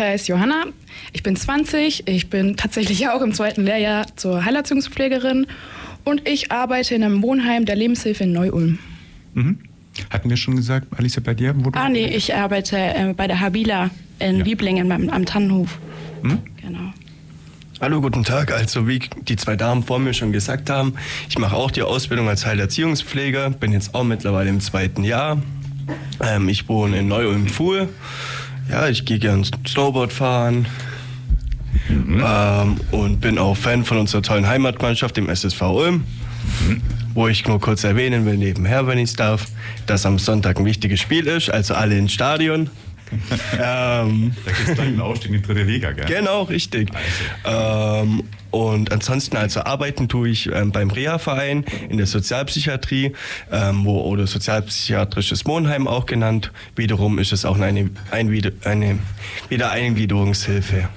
Ich heiße Johanna, ich bin 20, ich bin tatsächlich auch im zweiten Lehrjahr zur Heilerziehungspflegerin und ich arbeite in einem Wohnheim der Lebenshilfe in Neu-Ulm. Mhm. Hatten wir schon gesagt, Alicia, bei dir? Wo ah, nee, ich arbeite äh, bei der Habila in ja. Wieblingen am, am Tannenhof. Mhm. Genau. Hallo, guten Tag. Also wie die zwei Damen vor mir schon gesagt haben, ich mache auch die Ausbildung als Heilerziehungspfleger, bin jetzt auch mittlerweile im zweiten Jahr. Ähm, ich wohne in Neu-Ulm-Fuhl. Ja, ich gehe gern Snowboard fahren mhm. ähm, und bin auch Fan von unserer tollen Heimatmannschaft, dem SSV Ulm. Mhm. Wo ich nur kurz erwähnen will, nebenher, wenn ich es darf, dass am Sonntag ein wichtiges Spiel ist, also alle ins Stadion. Ähm, da gibt es dann einen Aufstieg in die dritte Liga, gell? Genau, richtig. Also. Ähm, und ansonsten also arbeiten tue ich ähm, beim Reha-Verein in der Sozialpsychiatrie ähm, wo, oder sozialpsychiatrisches Wohnheim auch genannt. Wiederum ist es auch eine, eine, eine Wiedereingliederungshilfe.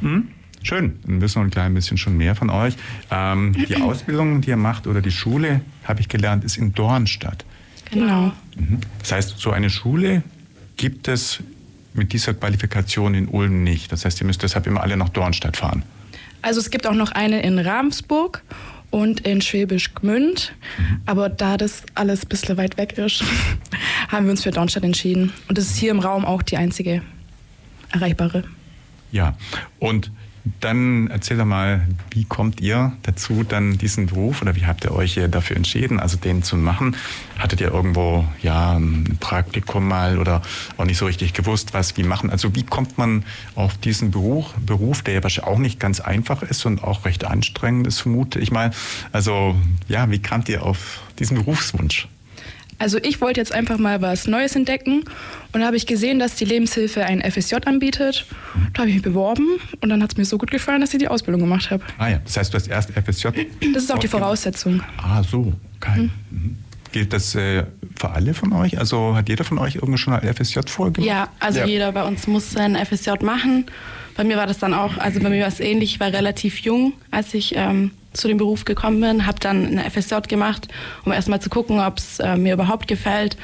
Mhm. Schön, dann wissen wir ein klein bisschen schon mehr von euch. Ähm, die Ausbildung, die ihr macht oder die Schule, habe ich gelernt, ist in Dornstadt. Genau. Mhm. Das heißt, so eine Schule gibt es mit dieser Qualifikation in Ulm nicht. Das heißt, ihr müsst deshalb immer alle nach Dornstadt fahren. Also es gibt auch noch eine in Ravensburg und in Schwäbisch Gmünd. Mhm. Aber da das alles ein bisschen weit weg ist, haben wir uns für Dornstadt entschieden. Und das ist hier im Raum auch die einzige erreichbare. Ja, und dann erzähl doch mal, wie kommt ihr dazu, dann diesen Beruf oder wie habt ihr euch dafür entschieden, also den zu machen? Hattet ihr irgendwo ja ein Praktikum mal oder auch nicht so richtig gewusst, was wie machen? Also wie kommt man auf diesen Beruf, Beruf, der ja wahrscheinlich auch nicht ganz einfach ist und auch recht anstrengend ist, vermute ich mal. Also ja, wie kamt ihr auf diesen Berufswunsch? Also ich wollte jetzt einfach mal was Neues entdecken und da habe ich gesehen, dass die Lebenshilfe ein FSJ anbietet. Da habe ich mich beworben und dann hat es mir so gut gefallen, dass ich die Ausbildung gemacht habe. Ah ja, das heißt, du hast erst FSJ. Das ist auch die Voraussetzung. Ah so, geil. Mhm. Mhm. Gilt das äh, für alle von euch? Also hat jeder von euch irgendwie schon ein FSJ vorgemacht? Ja, also ja. jeder bei uns muss sein FSJ machen. Bei mir war das dann auch, also bei mir war es ähnlich, ich war relativ jung, als ich ähm, zu dem Beruf gekommen bin, habe dann eine FSJ gemacht, um erstmal zu gucken, ob es äh, mir überhaupt gefällt.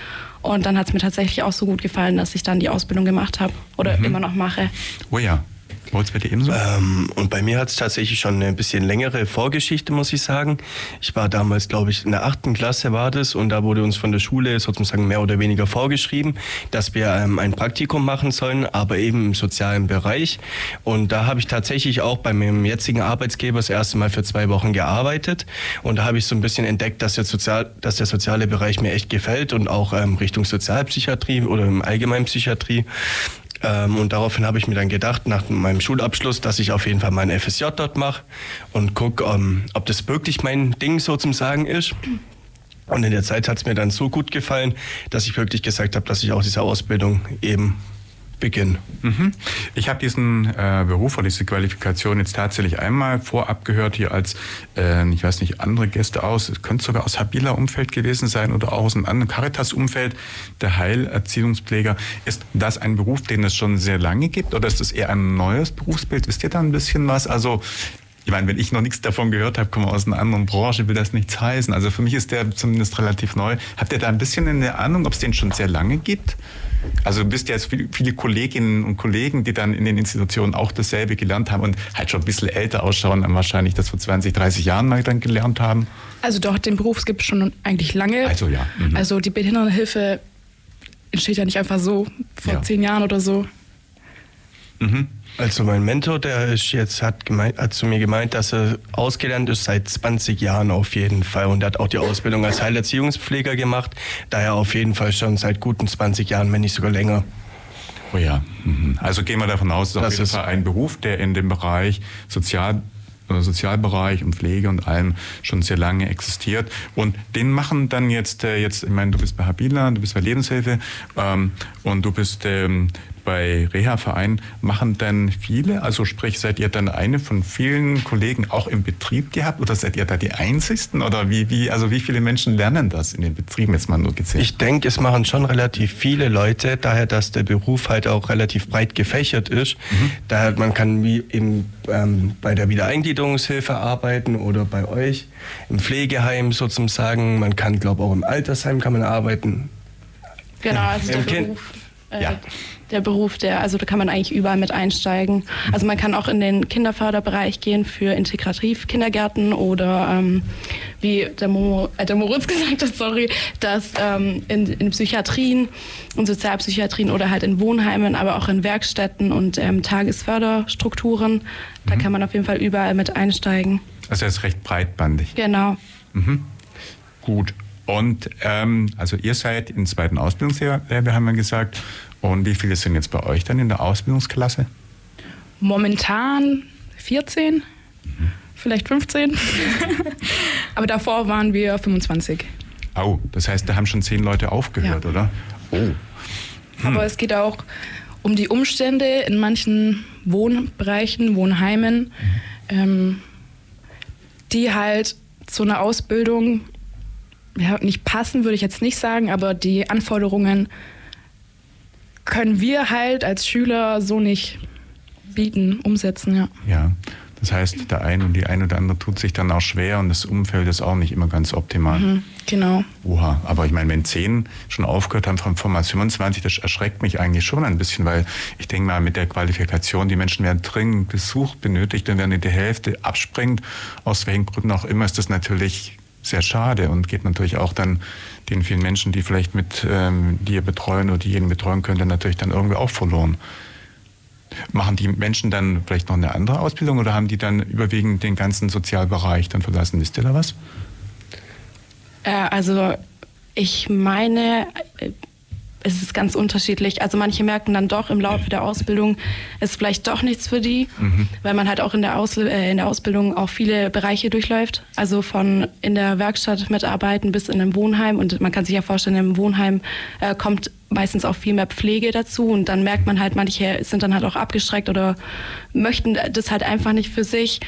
Und dann hat es mir tatsächlich auch so gut gefallen, dass ich dann die Ausbildung gemacht habe oder mhm. immer noch mache. Oh ja, Wollt bei dir ebenso? Ähm, und bei mir hat es tatsächlich schon eine bisschen längere Vorgeschichte, muss ich sagen. Ich war damals, glaube ich, in der achten Klasse war das und da wurde uns von der Schule sozusagen mehr oder weniger vorgeschrieben, dass wir ähm, ein Praktikum machen sollen, aber eben im sozialen Bereich. Und da habe ich tatsächlich auch bei meinem jetzigen Arbeitsgeber das erste Mal für zwei Wochen gearbeitet und da habe ich so ein bisschen entdeckt, dass der, Sozial dass der soziale Bereich mir echt gefällt und auch ähm, Richtung Sozialpsychiatrie oder im Allgemeinen Psychiatrie. Ähm, und daraufhin habe ich mir dann gedacht, nach meinem Schulabschluss, dass ich auf jeden Fall mein FSJ dort mache und gucke, ähm, ob das wirklich mein Ding so zum Sagen ist. Und in der Zeit hat es mir dann so gut gefallen, dass ich wirklich gesagt habe, dass ich auch diese Ausbildung eben beginnen. Mhm. Ich habe diesen äh, Beruf oder diese Qualifikation jetzt tatsächlich einmal vorab gehört, hier als, äh, ich weiß nicht, andere Gäste aus, es könnte sogar aus Habila-Umfeld gewesen sein oder auch aus einem anderen Caritas-Umfeld, der Heilerziehungspfleger. Ist das ein Beruf, den es schon sehr lange gibt oder ist das eher ein neues Berufsbild? Wisst ihr da ein bisschen was? Also ich meine, wenn ich noch nichts davon gehört habe, komme aus einer anderen Branche, will das nichts heißen. Also für mich ist der zumindest relativ neu. Habt ihr da ein bisschen eine Ahnung, ob es den schon sehr lange gibt? Also du bist ja jetzt viele Kolleginnen und Kollegen, die dann in den Institutionen auch dasselbe gelernt haben und halt schon ein bisschen älter ausschauen, dann wahrscheinlich das vor 20, 30 Jahren mal dann gelernt haben. Also doch, den Beruf gibt es schon eigentlich lange. Also ja. Mhm. Also die Behindertenhilfe entsteht ja nicht einfach so vor ja. zehn Jahren oder so. Mhm. Also mein Mentor, der ist jetzt hat, gemeint, hat zu mir gemeint, dass er ausgelernt ist seit 20 Jahren auf jeden Fall und hat auch die Ausbildung als Heilerziehungspfleger gemacht, daher auf jeden Fall schon seit guten 20 Jahren, wenn nicht sogar länger. Oh ja, mhm. also gehen wir davon aus, es ist auf jeden Fall ein Beruf, der in dem Bereich Sozial Sozialbereich und Pflege und allem schon sehr lange existiert. Und den machen dann jetzt, äh, jetzt ich meine, du bist bei Habila, du bist bei Lebenshilfe ähm, und du bist ähm, bei Reha-Vereinen machen dann viele, also sprich, seid ihr dann eine von vielen Kollegen auch im Betrieb, die habt, oder seid ihr da die einzigsten? Oder wie, wie, also wie viele Menschen lernen das in den Betrieben jetzt mal nur gezählt? Ich denke, es machen schon relativ viele Leute, daher, dass der Beruf halt auch relativ breit gefächert ist. Mhm. Daher, man kann wie eben ähm, bei der Wiedereingliederungshilfe arbeiten oder bei euch im Pflegeheim sozusagen. Man kann, glaube ich, auch im Altersheim kann man arbeiten. Genau, also der Beruf. Äh, ja der Beruf, der, also da kann man eigentlich überall mit einsteigen. Also man kann auch in den Kinderförderbereich gehen für Integrativ-Kindergärten oder ähm, wie der, Mo, äh, der Moritz gesagt hat, sorry, dass ähm, in, in Psychiatrien und Sozialpsychiatrien oder halt in Wohnheimen, aber auch in Werkstätten und ähm, Tagesförderstrukturen, da mhm. kann man auf jeden Fall überall mit einsteigen. Also er ist recht breitbandig. Genau. Mhm. Gut. Und ähm, also ihr seid im zweiten Ausbildungsjahr, haben wir gesagt, und wie viele sind jetzt bei euch dann in der Ausbildungsklasse? Momentan 14, mhm. vielleicht 15. Aber davor waren wir 25. Oh, das heißt, da haben schon zehn Leute aufgehört, ja. oder? Oh. Hm. Aber es geht auch um die Umstände in manchen Wohnbereichen, Wohnheimen, mhm. ähm, die halt zu einer Ausbildung ja, nicht passen, würde ich jetzt nicht sagen, aber die Anforderungen können wir halt als Schüler so nicht bieten, umsetzen, ja. Ja. Das heißt, der eine und die eine oder andere tut sich dann auch schwer und das Umfeld ist auch nicht immer ganz optimal. Mhm, genau. Oha, aber ich meine, wenn zehn schon aufgehört haben von Format 25, das erschreckt mich eigentlich schon ein bisschen, weil ich denke mal, mit der Qualifikation, die Menschen werden dringend Besuch benötigt und wenn die Hälfte abspringt, aus welchen Gründen auch immer, ist das natürlich sehr schade und geht natürlich auch dann den vielen Menschen, die vielleicht mit ähm, die betreuen oder diejenigen betreuen können, natürlich dann irgendwie auch verloren. Machen die Menschen dann vielleicht noch eine andere Ausbildung oder haben die dann überwiegend den ganzen Sozialbereich dann verlassen? Wisst ihr da was? Äh, also ich meine, äh, es ist ganz unterschiedlich. Also manche merken dann doch im Laufe der Ausbildung, es ist vielleicht doch nichts für die, mhm. weil man halt auch in der, Aus äh, in der Ausbildung auch viele Bereiche durchläuft. Also von in der Werkstatt mitarbeiten bis in einem Wohnheim. Und man kann sich ja vorstellen, im Wohnheim äh, kommt meistens auch viel mehr Pflege dazu. Und dann merkt man halt, manche sind dann halt auch abgestreckt oder möchten das halt einfach nicht für sich.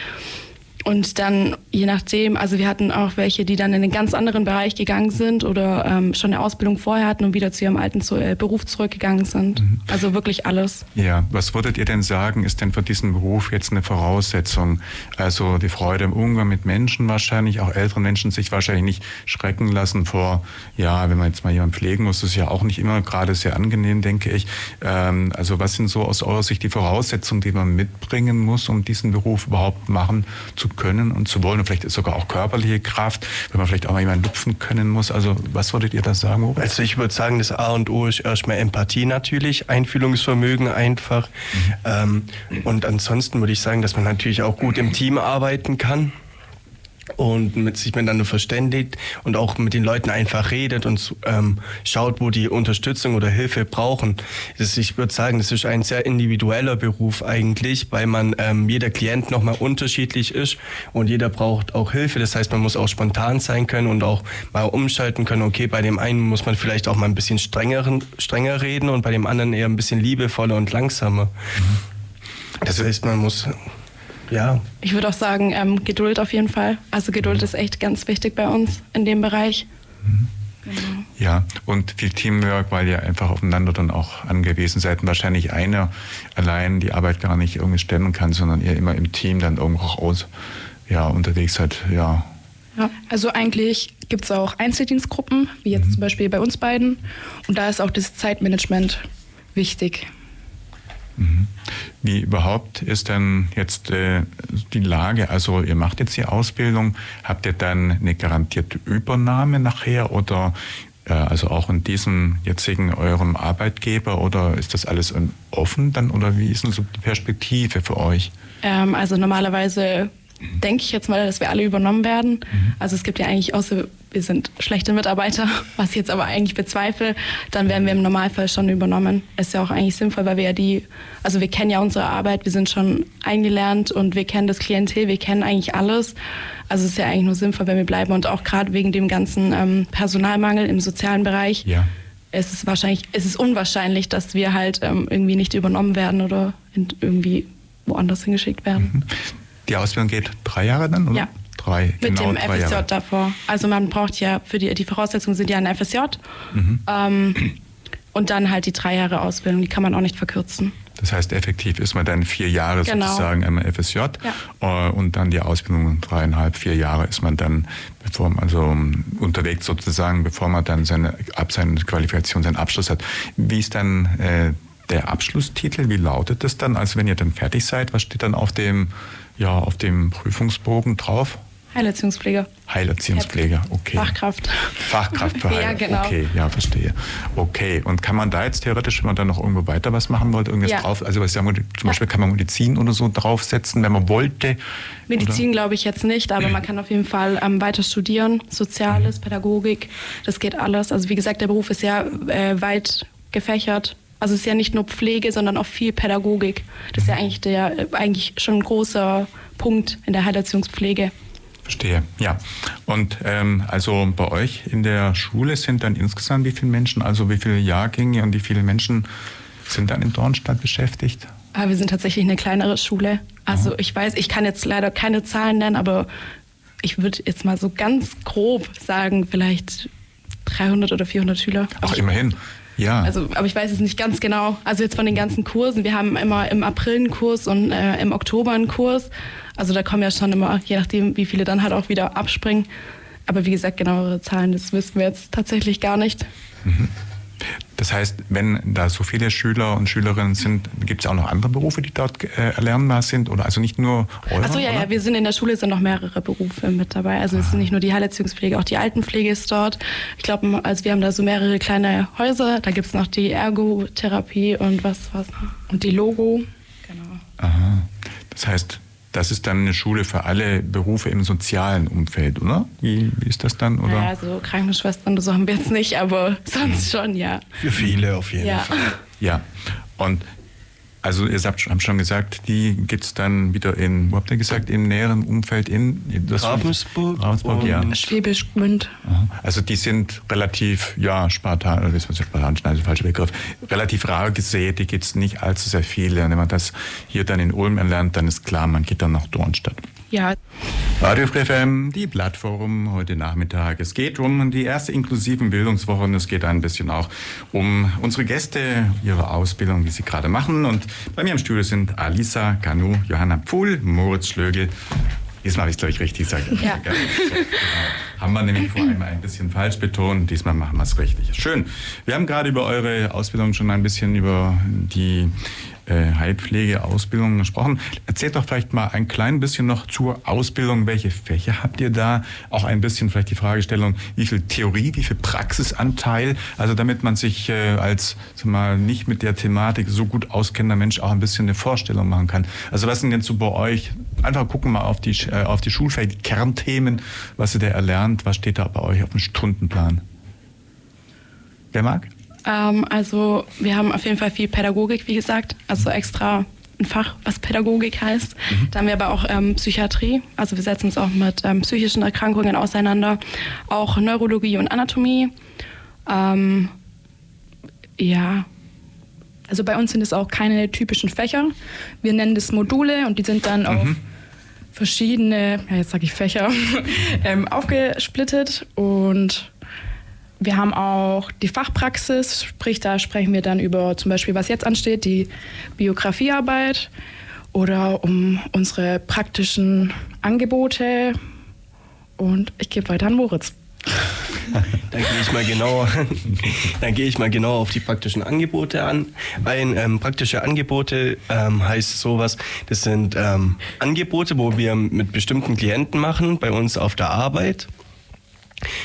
Und dann, je nachdem, also wir hatten auch welche, die dann in einen ganz anderen Bereich gegangen sind oder ähm, schon eine Ausbildung vorher hatten und wieder zu ihrem alten zu, äh, Beruf zurückgegangen sind. Mhm. Also wirklich alles. Ja, was würdet ihr denn sagen, ist denn für diesen Beruf jetzt eine Voraussetzung? Also die Freude im Umgang mit Menschen wahrscheinlich, auch älteren Menschen sich wahrscheinlich nicht schrecken lassen vor, ja, wenn man jetzt mal jemanden pflegen muss, ist ja auch nicht immer gerade sehr angenehm, denke ich. Ähm, also was sind so aus eurer Sicht die Voraussetzungen, die man mitbringen muss, um diesen Beruf überhaupt machen zu können und zu wollen. Und vielleicht ist sogar auch körperliche Kraft, wenn man vielleicht auch mal jemanden lupfen können muss. Also was würdet ihr da sagen, Moritz? Also ich würde sagen, das A und O ist erstmal Empathie natürlich, Einfühlungsvermögen einfach. Mhm. Ähm, und ansonsten würde ich sagen, dass man natürlich auch gut im Team arbeiten kann und mit sich miteinander verständigt und auch mit den Leuten einfach redet und ähm, schaut, wo die Unterstützung oder Hilfe brauchen. Das, ich würde sagen, das ist ein sehr individueller Beruf eigentlich, weil man ähm, jeder Klient nochmal unterschiedlich ist und jeder braucht auch Hilfe. Das heißt, man muss auch spontan sein können und auch mal umschalten können. Okay, bei dem einen muss man vielleicht auch mal ein bisschen strenger, strenger reden und bei dem anderen eher ein bisschen liebevoller und langsamer. Das heißt, man muss ja. Ich würde auch sagen, ähm, Geduld auf jeden Fall. Also Geduld ist echt ganz wichtig bei uns in dem Bereich. Mhm. Genau. Ja, und viel Teamwork, weil ihr einfach aufeinander dann auch angewiesen seid und wahrscheinlich einer allein die Arbeit gar nicht irgendwie stemmen kann, sondern ihr immer im Team dann irgendwo auch aus, ja, unterwegs seid, ja. Ja, also eigentlich gibt es auch Einzeldienstgruppen, wie jetzt mhm. zum Beispiel bei uns beiden. Und da ist auch das Zeitmanagement wichtig. Wie überhaupt ist denn jetzt äh, die Lage? Also ihr macht jetzt die Ausbildung, habt ihr dann eine garantierte Übernahme nachher oder äh, also auch in diesem jetzigen eurem Arbeitgeber oder ist das alles offen dann oder wie ist denn so die Perspektive für euch? Ähm, also normalerweise denke ich jetzt mal, dass wir alle übernommen werden. Mhm. Also es gibt ja eigentlich außer wir sind schlechte Mitarbeiter, was ich jetzt aber eigentlich bezweifle, dann werden wir im Normalfall schon übernommen. Ist ja auch eigentlich sinnvoll, weil wir ja die, also wir kennen ja unsere Arbeit, wir sind schon eingelernt und wir kennen das Klientel, wir kennen eigentlich alles. Also es ist ja eigentlich nur sinnvoll, wenn wir bleiben und auch gerade wegen dem ganzen ähm, Personalmangel im sozialen Bereich. Ja. Es ist wahrscheinlich, es ist unwahrscheinlich, dass wir halt ähm, irgendwie nicht übernommen werden oder irgendwie woanders hingeschickt werden. Mhm. Die Ausbildung geht drei Jahre dann, oder? Ja. Drei, Mit genau dem drei FSJ Jahre. davor. Also man braucht ja für die, die Voraussetzungen sind ja ein FSJ. Mhm. Ähm, und dann halt die drei Jahre Ausbildung, die kann man auch nicht verkürzen. Das heißt, effektiv ist man dann vier Jahre Genau. sozusagen einmal FSJ Ja. äh, und dann die Ausbildung dreieinhalb, vier Jahre ist man dann bevor man, also um, unterwegs sozusagen, bevor man dann seine, ab seine Qualifikation, seinen Abschluss hat. Wie ist dann äh, der Abschlusstitel? Wie lautet das dann? Also wenn ihr dann fertig seid, was steht dann auf dem, ja, auf dem Prüfungsbogen drauf? Heilerziehungspfleger. Heilerziehungspfleger, okay. Fachkraft. Fachkraft für Heil. Ja, genau. Okay, ja, verstehe. Okay, und kann man da jetzt theoretisch, wenn man dann noch irgendwo weiter was machen wollte, irgendwas Ja. drauf, also was wir, zum Beispiel kann man Medizin oder so draufsetzen, wenn man wollte? Medizin glaube ich jetzt nicht, aber man kann auf jeden Fall ähm, weiter studieren. Soziales, Pädagogik, das geht alles. Also wie gesagt, der Beruf ist ja äh, weit gefächert. Also es ist ja nicht nur Pflege, sondern auch viel Pädagogik. Das ist ja eigentlich der äh, eigentlich schon ein großer Punkt in der Heilerziehungspflege. Verstehe, ja. Und ähm, also bei euch in der Schule sind dann insgesamt wie viele Menschen, also wie viele Jahrgänge und wie viele Menschen sind dann in Dornstadt beschäftigt? Aber wir sind tatsächlich eine kleinere Schule. Also ich weiß, ich kann jetzt leider keine Zahlen nennen, aber ich würde jetzt mal so ganz grob sagen, vielleicht 300 oder 400 Schüler. Ach, immerhin. Ja. Also, aber ich weiß es nicht ganz genau. Also jetzt von den ganzen Kursen. Wir haben immer im April einen Kurs und äh, im Oktober einen Kurs. Also da kommen ja schon immer, je nachdem, wie viele dann halt auch wieder abspringen. Aber wie gesagt, genauere Zahlen, das wissen wir jetzt tatsächlich gar nicht. Das heißt, wenn da so viele Schüler und Schülerinnen sind, gibt es auch noch andere Berufe, die dort äh, erlernbar sind? Oder also nicht nur eure? Achso, ja, oder? ja, wir sind in der Schule, sind noch mehrere Berufe mit dabei. Also es ist nicht nur die Heilerziehungspflege, auch die Altenpflege ist dort. Ich glaube, also wir haben da so mehrere kleine Häuser. Da gibt es noch die Ergotherapie und was, was noch. Und die Logo. Genau. Aha. Das heißt, das ist dann eine Schule für alle Berufe im sozialen Umfeld, oder? Wie, wie ist das dann? Oder? Naja, also Krankenschwestern so haben wir jetzt nicht, aber sonst schon, ja. Für viele auf jeden Ja. Fall. Ja. Und also ihr habt schon, habt schon gesagt, die gibt es dann wieder in, wo habt ihr gesagt, im näheren Umfeld in, das Ravensburg Ravensburg, ja. Schwäbisch Gmünd. Also die sind relativ, ja, spartan, oder wie ist spartanisch, nein, das ist der falsche Begriff, relativ rar gesät, die gibt es nicht allzu sehr viele. Und wenn man das hier dann in Ulm erlernt, dann ist klar, man geht dann nach Dornstadt. Ja, Radio FM, die Plattform heute Nachmittag. Es geht um die erste inklusiven Bildungswoche und es geht ein bisschen auch um unsere Gäste, ihre Ausbildung, die sie gerade machen. Und bei mir im Studio sind Alisa Kanu, Johanna Pfuhl, Moritz Schlögel. Diesmal habe ich es, glaube ich, richtig gesagt. Ja. So, genau. Haben wir nämlich vor einmal ein bisschen falsch betont. Diesmal machen wir es richtig. Schön. Wir haben gerade über eure Ausbildung schon ein bisschen über die äh, Heilpflege-Ausbildung gesprochen. Erzählt doch vielleicht mal ein klein bisschen noch zur Ausbildung. Welche Fächer habt ihr da? Auch ein bisschen vielleicht die Fragestellung, wie viel Theorie, wie viel Praxisanteil? Also damit man sich äh, als sag mal, nicht mit der Thematik so gut auskennender Mensch auch ein bisschen eine Vorstellung machen kann. Also was sind denn so bei euch? Einfach gucken mal auf die, äh, auf die Schulfächer, die Kernthemen, was ihr da erlernt. Was steht da bei euch auf dem Stundenplan? Wer mag? Ähm, also wir haben auf jeden Fall viel Pädagogik, wie gesagt, also extra ein Fach, was Pädagogik heißt. Da haben wir aber auch ähm, Psychiatrie, also wir setzen uns auch mit ähm, psychischen Erkrankungen auseinander, auch Neurologie und Anatomie. Ähm, ja, also bei uns sind es auch keine typischen Fächer. Wir nennen das Module und die sind dann auf verschiedene, ja jetzt sage ich Fächer, ähm, aufgesplittet. Und wir haben auch die Fachpraxis, sprich da sprechen wir dann über zum Beispiel, was jetzt ansteht, die Biografiearbeit oder um unsere praktischen Angebote und ich gebe weiter an Moritz. Dann gehe ich mal genau, ich mal genau auf die praktischen Angebote an. Ein ähm, praktische Angebote ähm, heißt sowas. Das sind ähm, Angebote, wo wir mit bestimmten Klienten machen bei uns auf der Arbeit.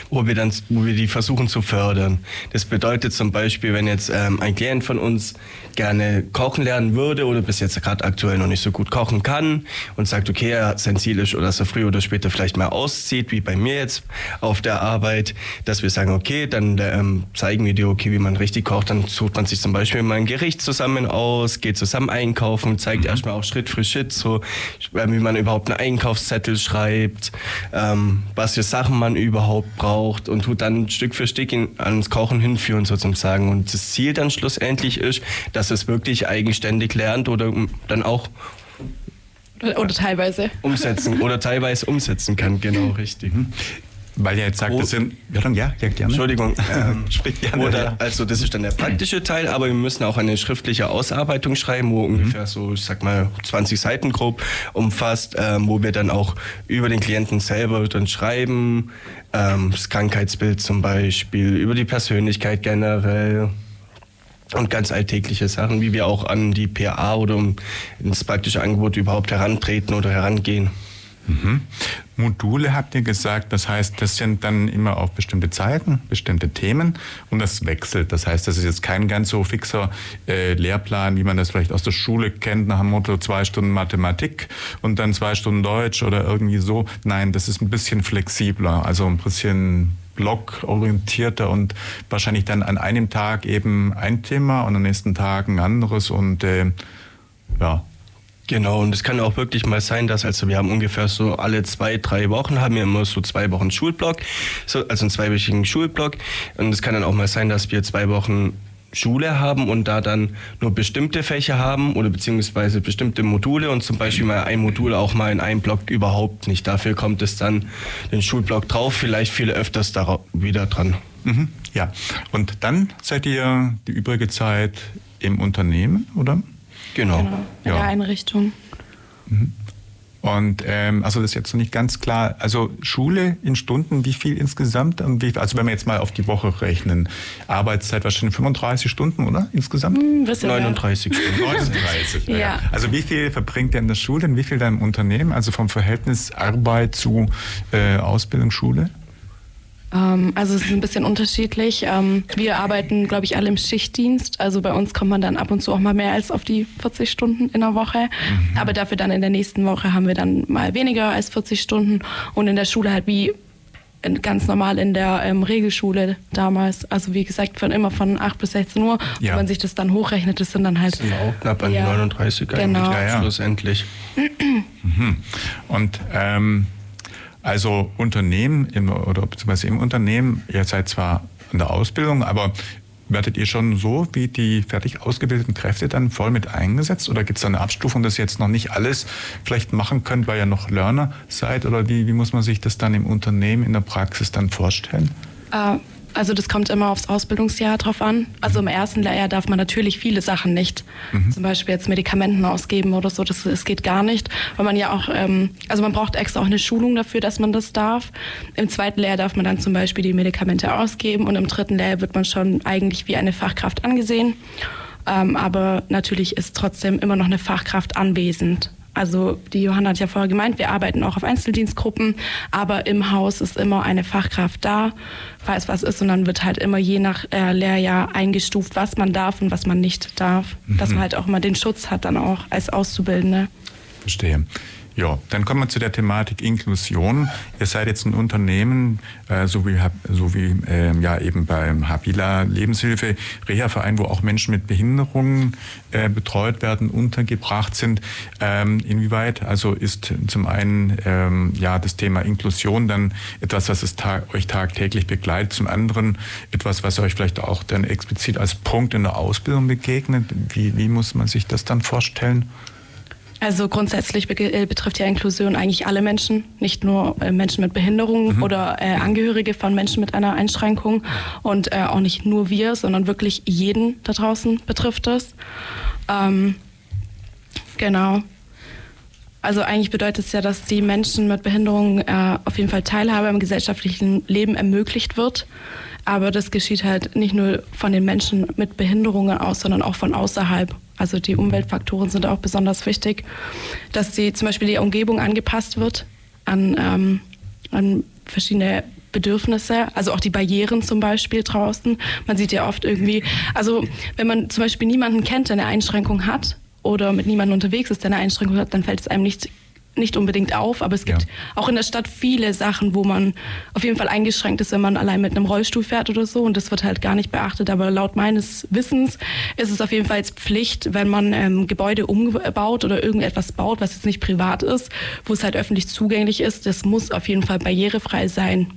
Wo wir dann, wo wir die versuchen zu fördern. Das bedeutet zum Beispiel, wenn jetzt ähm, ein Klient von uns gerne kochen lernen würde oder bis jetzt gerade aktuell noch nicht so gut kochen kann und sagt, okay, er, sein Ziel ist, oder dass er früher oder später vielleicht mal auszieht, wie bei mir jetzt auf der Arbeit, dass wir sagen, okay, dann ähm, zeigen wir dir, okay, wie man richtig kocht, dann sucht man sich zum Beispiel mal ein Gericht zusammen aus, geht zusammen einkaufen, zeigt mhm. erstmal auch Schritt für Schritt so, wie man überhaupt einen Einkaufszettel schreibt, ähm, was für Sachen man überhaupt braucht und tut dann Stück für Stück in, ans Kochen hinführen sozusagen. Und das Ziel dann schlussendlich ist, dass es wirklich eigenständig lernt oder dann auch oder teilweise umsetzen oder teilweise umsetzen kann, genau richtig. Weil ihr jetzt sagt, das sind. Ja, dann, ja, ja gerne. Entschuldigung. Ähm, gerne, oder, ja. Also, das ist dann der praktische Teil, aber wir müssen auch eine schriftliche Ausarbeitung schreiben, wo mhm. ungefähr so, ich sag mal, 20 Seiten grob umfasst, ähm, wo wir dann auch über den Klienten selber dann schreiben, ähm, das Krankheitsbild zum Beispiel, über die Persönlichkeit generell und ganz alltägliche Sachen, wie wir auch an die PA oder ins praktische Angebot überhaupt herantreten oder herangehen. Mhm. Module habt ihr gesagt, das heißt, das sind dann immer auf bestimmte Zeiten, bestimmte Themen und das wechselt. Das heißt, das ist jetzt kein ganz so fixer äh, Lehrplan, wie man das vielleicht aus der Schule kennt, nach dem Motto zwei Stunden Mathematik und dann zwei Stunden Deutsch oder irgendwie so. Nein, das ist ein bisschen flexibler, also ein bisschen blockorientierter und wahrscheinlich dann an einem Tag eben ein Thema und am nächsten Tag ein anderes und äh, ja, Genau, und es kann auch wirklich mal sein, dass also wir haben ungefähr so alle zwei, drei Wochen haben wir immer so zwei Wochen Schulblock, so, also einen zweiwöchigen Schulblock. Und es kann dann auch mal sein, dass wir zwei Wochen Schule haben und da dann nur bestimmte Fächer haben oder beziehungsweise bestimmte Module und zum Beispiel mal ein Modul auch mal in einem Block überhaupt nicht. Dafür kommt es dann den Schulblock drauf, vielleicht viel öfters wieder dran. Mhm, ja, und dann seid ihr die übrige Zeit im Unternehmen, oder? Genau. genau in ja. der Einrichtung. Mhm. Und ähm, also das ist jetzt noch nicht ganz klar. Also Schule in Stunden, wie viel insgesamt? Wie, also wenn wir jetzt mal auf die Woche rechnen, Arbeitszeit wahrscheinlich 35 Stunden, oder insgesamt? Hm, 39 Stunden. 39. ja. ja. Also wie viel verbringt ihr in der Schule und wie viel dann im Unternehmen? Also vom Verhältnis Arbeit zu äh, Ausbildung, Schule? Ähm, also es ist ein bisschen unterschiedlich. Ähm, wir arbeiten, glaube ich, alle im Schichtdienst. Also bei uns kommt man dann ab und zu auch mal mehr als auf die 40 Stunden in der Woche. Mhm. Aber dafür dann in der nächsten Woche haben wir dann mal weniger als 40 Stunden. Und in der Schule halt wie ganz normal in der ähm, Regelschule damals. Also wie gesagt, von immer von 8 bis 16 Uhr. Ja. Wenn man sich das dann hochrechnet, das sind dann halt... Das sind auch knapp an die 39 genau. ja, ja. schlussendlich. mhm. Und ähm, also Unternehmen im, oder beziehungsweise im Unternehmen, ihr seid zwar in der Ausbildung, aber werdet ihr schon so wie die fertig ausgebildeten Kräfte dann voll mit eingesetzt oder gibt es da eine Abstufung, dass ihr jetzt noch nicht alles vielleicht machen könnt, weil ihr noch Learner seid oder wie, wie muss man sich das dann im Unternehmen in der Praxis dann vorstellen? Äh, also das kommt immer aufs Ausbildungsjahr drauf an. Also im ersten Lehrjahr darf man natürlich viele Sachen nicht. Mhm. Zum Beispiel jetzt Medikamenten ausgeben oder so, das, das geht gar nicht. Weil man ja auch, ähm, also man braucht extra auch eine Schulung dafür, dass man das darf. Im zweiten Lehrjahr darf man dann zum Beispiel die Medikamente ausgeben und im dritten Lehrjahr wird man schon eigentlich wie eine Fachkraft angesehen. Ähm, aber natürlich ist trotzdem immer noch eine Fachkraft anwesend. Also die Johanna hat ja vorher gemeint, wir arbeiten auch auf Einzeldienstgruppen, aber im Haus ist immer eine Fachkraft da, falls was ist und dann wird halt immer je nach äh, Lehrjahr eingestuft, was man darf und was man nicht darf, mhm. dass man halt auch immer den Schutz hat dann auch als Auszubildende. Verstehe. Ja, dann kommen wir zu der Thematik Inklusion. Ihr seid jetzt ein Unternehmen, äh, so wie, so wie äh, ja eben beim Habila Lebenshilfe, Reha-Verein, wo auch Menschen mit Behinderungen äh, betreut werden, untergebracht sind. Ähm, inwieweit also ist zum einen ähm, ja das Thema Inklusion dann etwas, was es ta euch tagtäglich begleitet, zum anderen etwas, was euch vielleicht auch dann explizit als Punkt in der Ausbildung begegnet? Wie, wie muss man sich das dann vorstellen? Also grundsätzlich äh, betrifft ja Inklusion eigentlich alle Menschen, nicht nur äh, Menschen mit Behinderung mhm. oder äh, Angehörige von Menschen mit einer Einschränkung und äh, auch nicht nur wir, sondern wirklich jeden da draußen betrifft es. Ähm, genau. Also eigentlich bedeutet es ja, dass die Menschen mit Behinderung äh, auf jeden Fall Teilhabe am gesellschaftlichen Leben ermöglicht wird. Aber das geschieht halt nicht nur von den Menschen mit Behinderungen aus, sondern auch von außerhalb. Also die Umweltfaktoren sind auch besonders wichtig, dass die, zum Beispiel die Umgebung angepasst wird an, ähm, an verschiedene Bedürfnisse, also auch die Barrieren zum Beispiel draußen. Man sieht ja oft irgendwie, also wenn man zum Beispiel niemanden kennt, der eine Einschränkung hat oder mit niemandem unterwegs ist, der eine Einschränkung hat, dann fällt es einem nicht nicht unbedingt auf, aber es gibt ja. auch in der Stadt viele Sachen, wo man auf jeden Fall eingeschränkt ist, wenn man allein mit einem Rollstuhl fährt oder so. Und das wird halt gar nicht beachtet. Aber laut meines Wissens ist es auf jeden Fall Pflicht, wenn man ähm, Gebäude umbaut oder irgendetwas baut, was jetzt nicht privat ist, wo es halt öffentlich zugänglich ist. Das muss auf jeden Fall barrierefrei sein.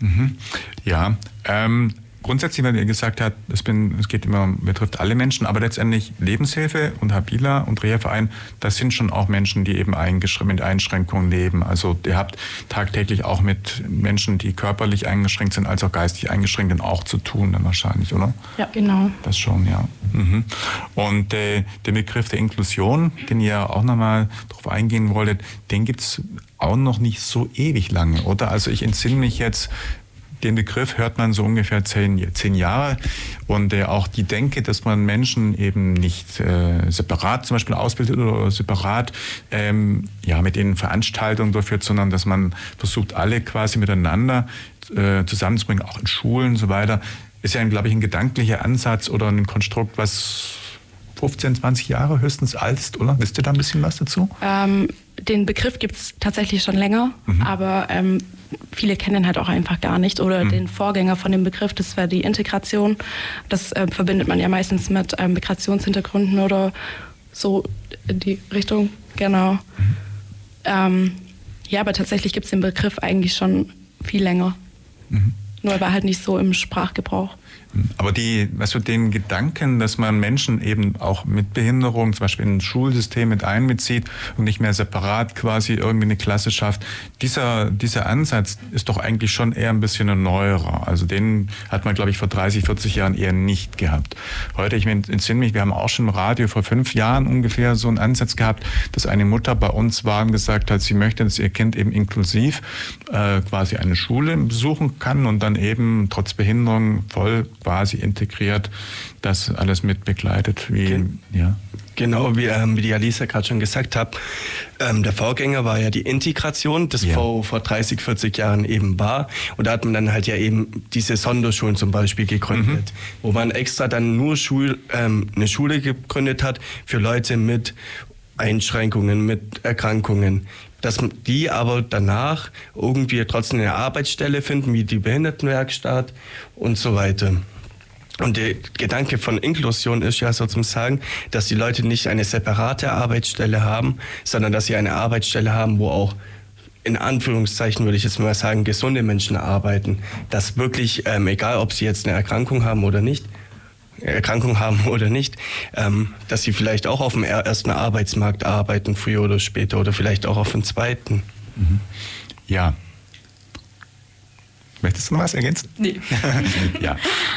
Mhm. Ja, ähm, grundsätzlich, wenn ihr gesagt habt, es, bin, es geht immer, betrifft alle Menschen, aber letztendlich Lebenshilfe und Habila und Reha-Verein, das sind schon auch Menschen, die eben mit Einschränkungen leben. Also ihr habt tagtäglich auch mit Menschen, die körperlich eingeschränkt sind, als auch geistig eingeschränkt sind, auch zu tun dann wahrscheinlich, oder? Ja, genau. Das schon, ja. Mhm. Und äh, der Begriff der Inklusion, den ihr auch nochmal darauf eingehen wolltet, den gibt es auch noch nicht so ewig lange, oder? Also ich entsinne mich jetzt, den Begriff hört man so ungefähr zehn, zehn Jahre. Und äh, auch die Denke, dass man Menschen eben nicht äh, separat zum Beispiel ausbildet oder separat ähm, ja, mit ihnen Veranstaltungen durchführt, sondern dass man versucht, alle quasi miteinander äh, zusammenzubringen, auch in Schulen und so weiter, ist ja, glaube ich, ein gedanklicher Ansatz oder ein Konstrukt, was 15, 20 Jahre höchstens alt ist, oder? Wisst ihr da ein bisschen was dazu? Ähm, den Begriff gibt es tatsächlich schon länger, mhm. aber ähm, viele kennen halt auch einfach gar nicht. Oder mhm. den Vorgänger von dem Begriff, das wäre die Integration. Das äh, verbindet man ja meistens mit ähm, Migrationshintergründen oder so in die Richtung, genau. Mhm. Ähm, ja, aber tatsächlich gibt es den Begriff eigentlich schon viel länger. Mhm. Nur war halt nicht so im Sprachgebrauch. Aber die, weißt du, den Gedanken, dass man Menschen eben auch mit Behinderung, zum Beispiel in ein Schulsystem mit einbezieht und nicht mehr separat quasi irgendwie eine Klasse schafft, dieser, dieser Ansatz ist doch eigentlich schon eher ein bisschen ein neuerer. Also den hat man, glaube ich, vor 30, 40 Jahren eher nicht gehabt. Heute, ich entsinne mich, wir haben auch schon im Radio vor fünf Jahren ungefähr so einen Ansatz gehabt, dass eine Mutter bei uns war und gesagt hat, sie möchte, dass ihr Kind eben inklusiv äh, quasi eine Schule besuchen kann und dann eben trotz Behinderung voll quasi integriert, das alles mit begleitet. Wie, Gen ja. Genau, wie, ähm, wie die Alisa gerade schon gesagt hat, ähm, der Vorgänger war ja die Integration, das ja. vor, vor 30, 40 Jahren eben war. Und da hat man dann halt ja eben diese Sonderschulen zum Beispiel gegründet, mhm. wo man extra dann nur Schul, ähm, eine Schule gegründet hat für Leute mit Einschränkungen, mit Erkrankungen dass die aber danach irgendwie trotzdem eine Arbeitsstelle finden, wie die Behindertenwerkstatt und so weiter. Und der Gedanke von Inklusion ist ja sozusagen, dass die Leute nicht eine separate Arbeitsstelle haben, sondern dass sie eine Arbeitsstelle haben, wo auch in Anführungszeichen würde ich jetzt mal sagen, gesunde Menschen arbeiten. Dass wirklich, ähm, egal ob sie jetzt eine Erkrankung haben oder nicht, Erkrankung haben oder nicht, ähm, dass sie vielleicht auch auf dem ersten Arbeitsmarkt arbeiten, früher oder später, oder vielleicht auch auf dem zweiten. Mhm. Ja, Möchtest du noch was ergänzen? Nee. ja.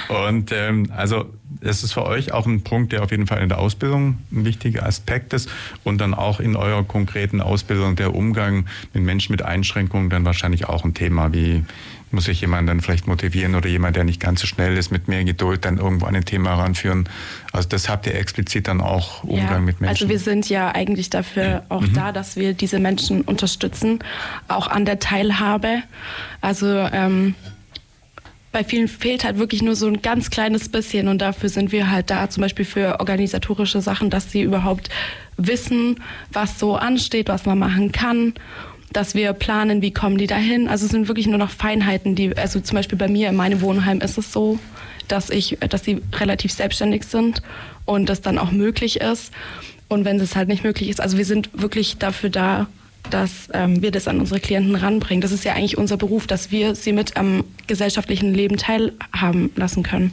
Und ähm, also es ist für euch auch ein Punkt, der auf jeden Fall in der Ausbildung ein wichtiger Aspekt ist und dann auch in eurer konkreten Ausbildung der Umgang mit Menschen mit Einschränkungen dann wahrscheinlich auch ein Thema. Wie muss ich jemanden dann vielleicht motivieren oder jemand, der nicht ganz so schnell ist, mit mehr Geduld dann irgendwo an ein Thema ranführen? Also das habt ihr explizit dann auch Umgang ja, mit Menschen. Also wir sind ja eigentlich dafür auch mhm. da, dass wir diese Menschen unterstützen, auch an der Teilhabe. Also ähm, bei vielen fehlt halt wirklich nur so ein ganz kleines bisschen und dafür sind wir halt da, zum Beispiel für organisatorische Sachen, dass sie überhaupt wissen, was so ansteht, was man machen kann dass wir planen, wie kommen die dahin. Also es sind wirklich nur noch Feinheiten, die, also zum Beispiel bei mir in meinem Wohnheim ist es so, dass ich, dass sie relativ selbstständig sind und das dann auch möglich ist. Und wenn es halt nicht möglich ist, also wir sind wirklich dafür da, dass ähm, wir das an unsere Klienten ranbringen. Das ist ja eigentlich unser Beruf, dass wir sie mit am gesellschaftlichen Leben teilhaben lassen können.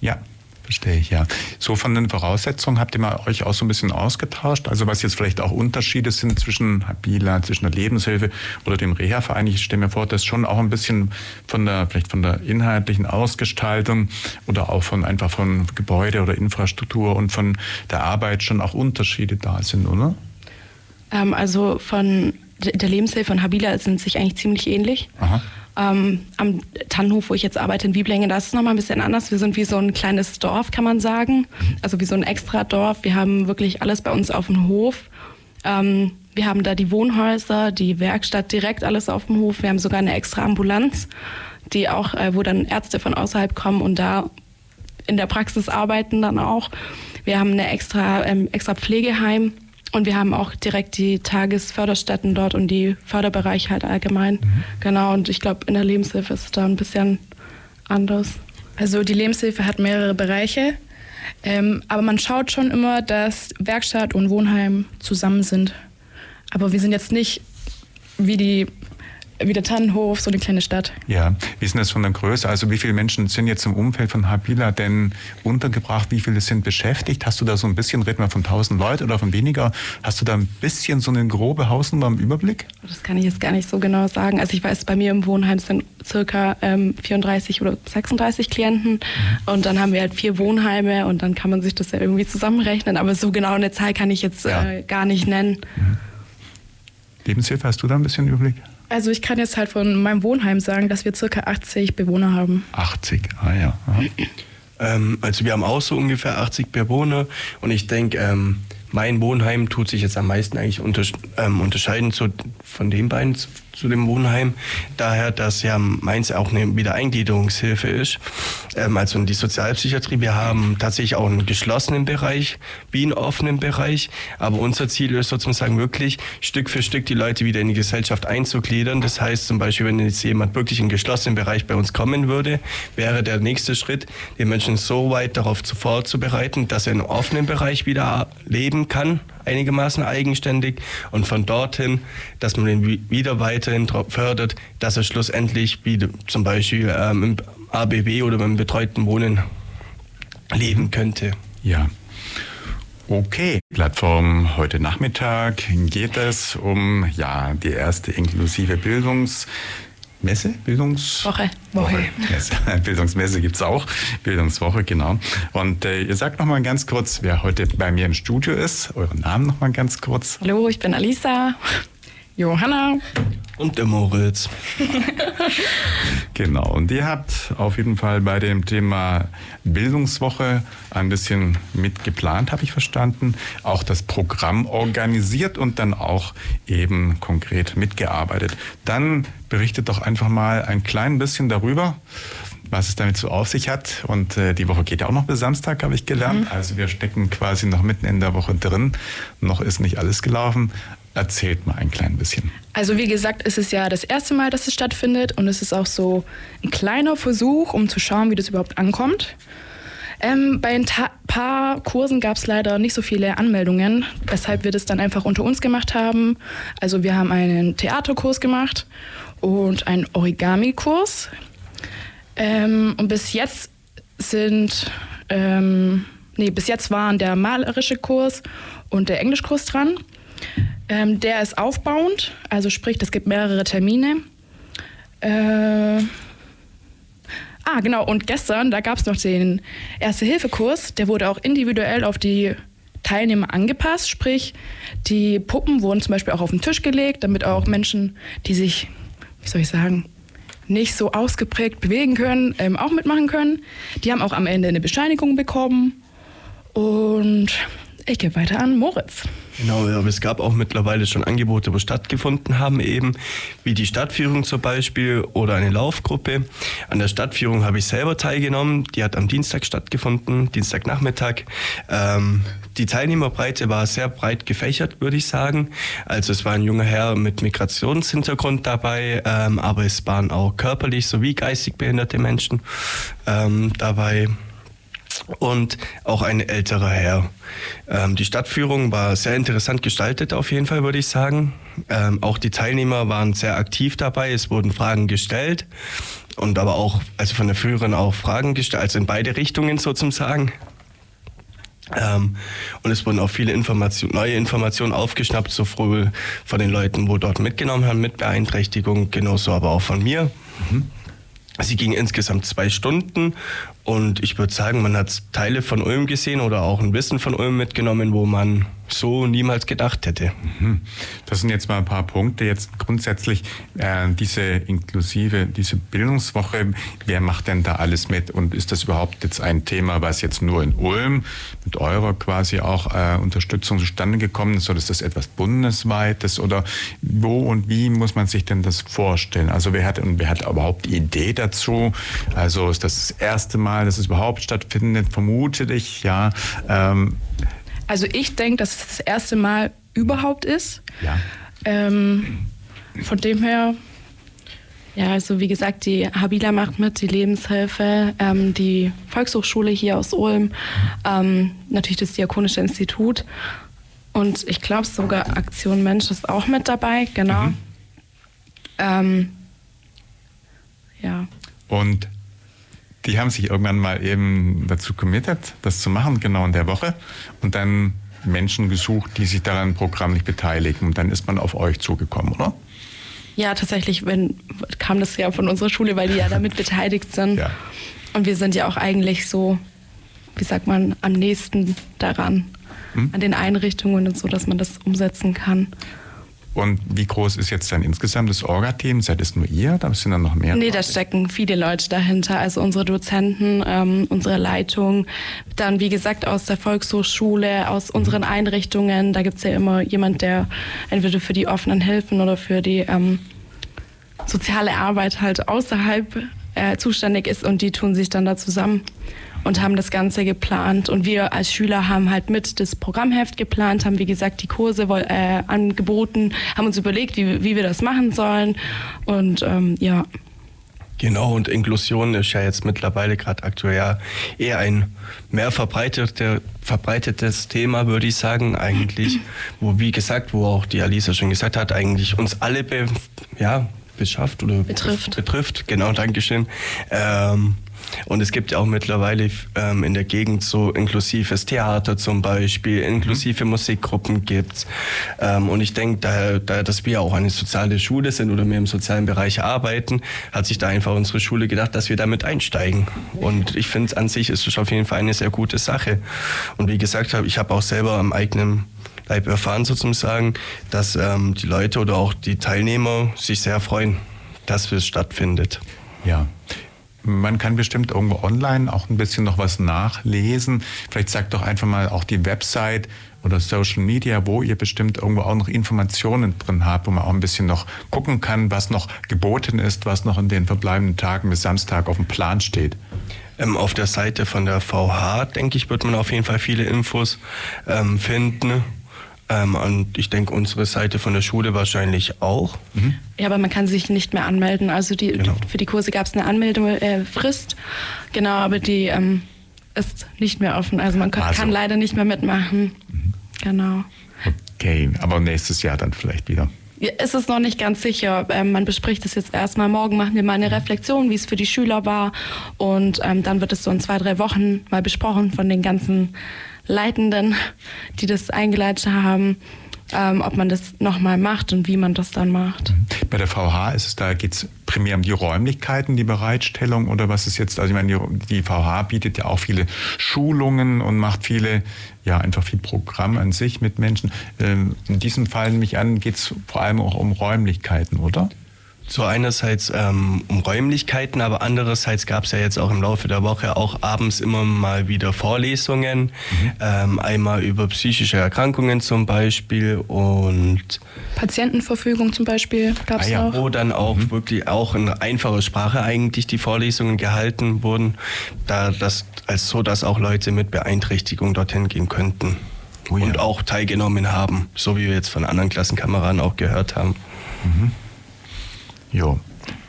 Ja, Verstehe ich, ja. So von den Voraussetzungen habt ihr mal euch auch so ein bisschen ausgetauscht? Also was jetzt vielleicht auch Unterschiede sind zwischen Habila, zwischen der Lebenshilfe oder dem Reha-Verein. Ich stelle mir vor, dass schon auch ein bisschen von der, vielleicht von der inhaltlichen Ausgestaltung oder auch von einfach von Gebäude oder Infrastruktur und von der Arbeit schon auch Unterschiede da sind, oder? Ähm, also von der Lebenshilfe und Habila sind sich eigentlich ziemlich ähnlich. Ähm, am Tannenhof, wo ich jetzt arbeite in Wieblingen, da ist es nochmal ein bisschen anders. Wir sind wie so ein kleines Dorf, kann man sagen. Also wie so ein extra Dorf. Wir haben wirklich alles bei uns auf dem Hof. Ähm, wir haben da die Wohnhäuser, die Werkstatt, direkt alles auf dem Hof. Wir haben sogar eine extra Ambulanz, die auch, äh, wo dann Ärzte von außerhalb kommen und da in der Praxis arbeiten dann auch. Wir haben eine extra, ähm, extra Pflegeheim und wir haben auch direkt die Tagesförderstätten dort und die Förderbereiche halt allgemein. Mhm. Genau, und ich glaube, in der Lebenshilfe ist es da ein bisschen anders. Also die Lebenshilfe hat mehrere Bereiche, ähm, aber man schaut schon immer, dass Werkstatt und Wohnheim zusammen sind. Aber wir sind jetzt nicht wie die wie der Tannenhof, so eine kleine Stadt. Ja, wie ist denn das von der Größe? Also wie viele Menschen sind jetzt im Umfeld von Habila denn untergebracht? Wie viele sind beschäftigt? Hast du da so ein bisschen, reden wir von 1000 Leuten oder von weniger, hast du da ein bisschen so eine grobe Hausnummer im Überblick? Das kann ich jetzt gar nicht so genau sagen. Also ich weiß, bei mir im Wohnheim sind circa ähm, 34 oder 36 Klienten mhm. und dann haben wir halt vier Wohnheime und dann kann man sich das ja irgendwie zusammenrechnen. Aber so genau eine Zahl kann ich jetzt ja. äh, gar nicht nennen. Mhm. Lebenshilfe, hast du da ein bisschen Überblick? Also ich kann jetzt halt von meinem Wohnheim sagen, dass wir circa 80 Bewohner haben. 80, ah ja. Ähm, also wir haben auch so ungefähr 80 Bewohner und ich denke, ähm, mein Wohnheim tut sich jetzt am meisten eigentlich unter, ähm, unterscheiden zu, von den beiden zu, zu, dem Wohnheim. Daher, dass ja meins auch eine Wiedereingliederungshilfe ist, ähm, also in die Sozialpsychiatrie. Wir haben tatsächlich auch einen geschlossenen Bereich wie einen offenen Bereich. Aber unser Ziel ist sozusagen wirklich, Stück für Stück die Leute wieder in die Gesellschaft einzugliedern. Das heißt zum Beispiel, wenn jetzt jemand wirklich in einen geschlossenen Bereich bei uns kommen würde, wäre der nächste Schritt, den Menschen so weit darauf vorzubereiten, dass er im offenen Bereich wieder leben kann, einigermaßen eigenständig und von dorthin, dass man ihn wieder weiterhin fördert, dass er schlussendlich wie zum Beispiel ähm, im ABW oder beim betreuten Wohnen leben könnte. Ja. Okay, Plattform heute Nachmittag geht es um ja die erste inklusive Bildungs Messe, Bildungswoche. Woche. Messe. Bildungsmesse gibt es auch, Bildungswoche, genau. Und äh, ihr sagt noch mal ganz kurz, wer heute bei mir im Studio ist, euren Namen noch mal ganz kurz. Hallo, ich bin Alisa. Johanna. Und der Moritz. genau, und ihr habt auf jeden Fall bei dem Thema Bildungswoche ein bisschen mitgeplant, habe ich verstanden. Auch das Programm organisiert und dann auch eben konkret mitgearbeitet. Dann berichtet doch einfach mal ein klein bisschen darüber, was es damit so auf sich hat. Und äh, die Woche geht ja auch noch bis Samstag, habe ich gelernt. Mhm. Also wir stecken quasi noch mitten in der Woche drin. Noch ist nicht alles gelaufen. Erzählt mal ein klein bisschen. Also wie gesagt, es ist ja das erste Mal, dass es stattfindet und es ist auch so ein kleiner Versuch, um zu schauen, wie das überhaupt ankommt. Ähm, bei ein paar Kursen gab es leider nicht so viele Anmeldungen, weshalb wir das dann einfach unter uns gemacht haben. Also wir haben einen Theaterkurs gemacht und einen Origami-Kurs. Ähm, und bis jetzt sind, ähm, nee, bis jetzt waren der malerische Kurs und der Englischkurs dran. Ähm, der ist aufbauend, also sprich, es gibt mehrere Termine. Äh, ah, genau, und gestern, da gab es noch den Erste-Hilfe-Kurs, der wurde auch individuell auf die Teilnehmer angepasst, sprich, die Puppen wurden zum Beispiel auch auf den Tisch gelegt, damit auch Menschen, die sich, wie soll ich sagen, nicht so ausgeprägt bewegen können, ähm, auch mitmachen können. Die haben auch am Ende eine Bescheinigung bekommen. Und ich gebe weiter an Moritz. Genau, aber es gab auch mittlerweile schon Angebote, wo stattgefunden haben, eben wie die Stadtführung zum Beispiel oder eine Laufgruppe. An der Stadtführung habe ich selber teilgenommen. Die hat am Dienstag stattgefunden, Dienstagnachmittag. Ähm, die Teilnehmerbreite war sehr breit gefächert, würde ich sagen. Also es war ein junger Herr mit Migrationshintergrund dabei, ähm, aber es waren auch körperlich sowie geistig behinderte Menschen ähm, dabei und auch ein älterer Herr. Ähm, die Stadtführung war sehr interessant gestaltet, auf jeden Fall, würde ich sagen. Ähm, auch die Teilnehmer waren sehr aktiv dabei. Es wurden Fragen gestellt und aber auch, also von der Führerin auch Fragen gestellt, also in beide Richtungen sozusagen. Ähm, und es wurden auch viele Information, neue Informationen aufgeschnappt, sowohl von den Leuten, wo dort mitgenommen haben mit Beeinträchtigung, genauso aber auch von mir. Mhm. Sie ging insgesamt zwei Stunden Und ich würde sagen, man hat Teile von Ulm gesehen oder auch ein Wissen von Ulm mitgenommen, wo man so niemals gedacht hätte. Mhm. Das sind jetzt mal ein paar Punkte. Jetzt grundsätzlich äh, diese inklusive, diese Bildungswoche, wer macht denn da alles mit? Und ist das überhaupt jetzt ein Thema, was jetzt nur in Ulm mit eurer quasi auch äh, Unterstützung zustande gekommen ist? Oder ist das etwas bundesweites? Oder wo und wie muss man sich denn das vorstellen? Also wer hat, wer hat überhaupt die Idee dazu? Also ist das das erste Mal, dass es überhaupt stattfindet? Vermute ich, ja. Ähm, also ich denke, dass es das erste Mal überhaupt ist. Ja. Ähm, von dem her. Ja, also wie gesagt, die Habila macht mit, die Lebenshilfe, ähm, die Volkshochschule hier aus Ulm, ähm, natürlich das Diakonische Institut und ich glaube sogar Aktion Mensch ist auch mit dabei, genau. Mhm. Ähm, ja. Und die haben sich irgendwann mal eben dazu committed, das zu machen, genau in der Woche. Und dann Menschen gesucht, die sich daran programmlich beteiligen. Und dann ist man auf euch zugekommen, oder? Ja, tatsächlich wenn, kam das ja von unserer Schule, weil die ja damit beteiligt sind. Ja. Und wir sind ja auch eigentlich so, wie sagt man, am nächsten daran, hm? an den Einrichtungen und so, dass man das umsetzen kann. Und wie groß ist jetzt dann insgesamt das Orga-Team? Seid es nur ihr? Da sind dann noch mehr? Nee, da stecken viele Leute dahinter. Also unsere Dozenten, ähm, unsere Leitung, dann wie gesagt aus der Volkshochschule, aus unseren mhm. Einrichtungen. Da gibt es ja immer jemand, der entweder für die offenen Hilfen oder für die ähm, soziale Arbeit halt außerhalb äh, zuständig ist und die tun sich dann da zusammen und haben das Ganze geplant. Und wir als Schüler haben halt mit das Programmheft geplant, haben wie gesagt die Kurse äh, angeboten, haben uns überlegt, wie, wie wir das machen sollen. Und ähm, ja. Genau, und Inklusion ist ja jetzt mittlerweile gerade aktuell ja eher ein mehr verbreiteter, verbreitetes Thema, würde ich sagen, eigentlich. Wo, wie gesagt, wo auch die Alisa schon gesagt hat, eigentlich uns alle be, ja, beschafft oder betrifft. betrifft. Genau, Dankeschön. Ähm, und es gibt ja auch mittlerweile ähm, in der Gegend so inklusives Theater zum Beispiel, inklusive mhm. Musikgruppen gibt's. Ähm, und ich denke, da, da, dass wir auch eine soziale Schule sind oder wir im sozialen Bereich arbeiten, hat sich da einfach unsere Schule gedacht, dass wir damit einsteigen. Und ich finde, an sich ist es auf jeden Fall eine sehr gute Sache. Und wie gesagt ich habe auch selber am eigenen Leib erfahren sozusagen, dass ähm, die Leute oder auch die Teilnehmer sich sehr freuen, dass es stattfindet. Ja, man kann bestimmt irgendwo online auch ein bisschen noch was nachlesen. Vielleicht sagt doch einfach mal auch die Website oder Social Media, wo ihr bestimmt irgendwo auch noch Informationen drin habt, wo man auch ein bisschen noch gucken kann, was noch geboten ist, was noch in den verbleibenden Tagen bis Samstag auf dem Plan steht. Ähm, auf der Seite von der VH, denke ich, wird man auf jeden Fall viele Infos ähm, finden. Ähm, und ich denke, unsere Seite von der Schule wahrscheinlich auch. Mhm. Ja, aber man kann sich nicht mehr anmelden. Also die, genau. für die Kurse gab es eine Anmeldefrist. Äh, genau, aber die ähm, ist nicht mehr offen. Also man kann, also. kann leider nicht mehr mitmachen. Mhm. Genau. Okay, aber nächstes Jahr dann vielleicht wieder. Ja, es ist noch nicht ganz sicher. Ähm, man bespricht es jetzt erstmal. Morgen machen wir mal eine Reflexion, wie es für die Schüler war. Und ähm, dann wird es so in zwei, drei Wochen mal besprochen von den ganzen Leitenden, die das eingeleitet haben, ähm, ob man das nochmal macht und wie man das dann macht. Mhm. Bei der VH ist es da geht es primär um die Räumlichkeiten, die Bereitstellung oder was ist jetzt? Also ich meine, die, die VH bietet ja auch viele Schulungen und macht viele, ja einfach viel Programm an sich mit Menschen. Ähm, in diesem Fall mich an geht es vor allem auch um Räumlichkeiten, oder? So einerseits ähm, um Räumlichkeiten, aber andererseits gab es ja jetzt auch im Laufe der Woche auch abends immer mal wieder Vorlesungen, mhm. ähm, einmal über psychische Erkrankungen zum Beispiel und Patientenverfügung zum Beispiel gab es ah, ja. auch. Wo dann auch mhm. wirklich auch in einfacher Sprache eigentlich die Vorlesungen gehalten wurden, da das als so, dass auch Leute mit Beeinträchtigung dorthin gehen könnten oh ja. und auch teilgenommen haben, so wie wir jetzt von anderen Klassenkameraden auch gehört haben. Mhm. Jo.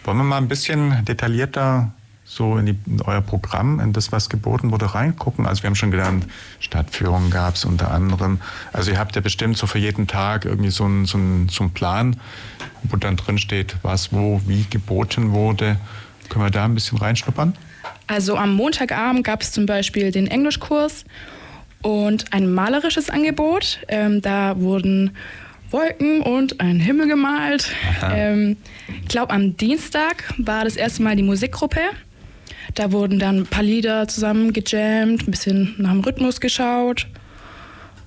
Wollen wir mal ein bisschen detaillierter so in, die, in, euer Programm, in das, was geboten wurde, reingucken? Also wir haben schon gelernt, Stadtführung gab es unter anderem. Also ihr habt ja bestimmt so für jeden Tag irgendwie so einen so so einen Plan, wo dann drin steht, was wo wie geboten wurde. Können wir da ein bisschen reinschnuppern? Also am Montagabend gab es zum Beispiel den Englischkurs und ein malerisches Angebot. Ähm, da wurden Wolken und einen Himmel gemalt. Ähm, ich glaube, am Dienstag war das erste Mal die Musikgruppe. Da wurden dann ein paar Lieder zusammen gejammt, ein bisschen nach dem Rhythmus geschaut.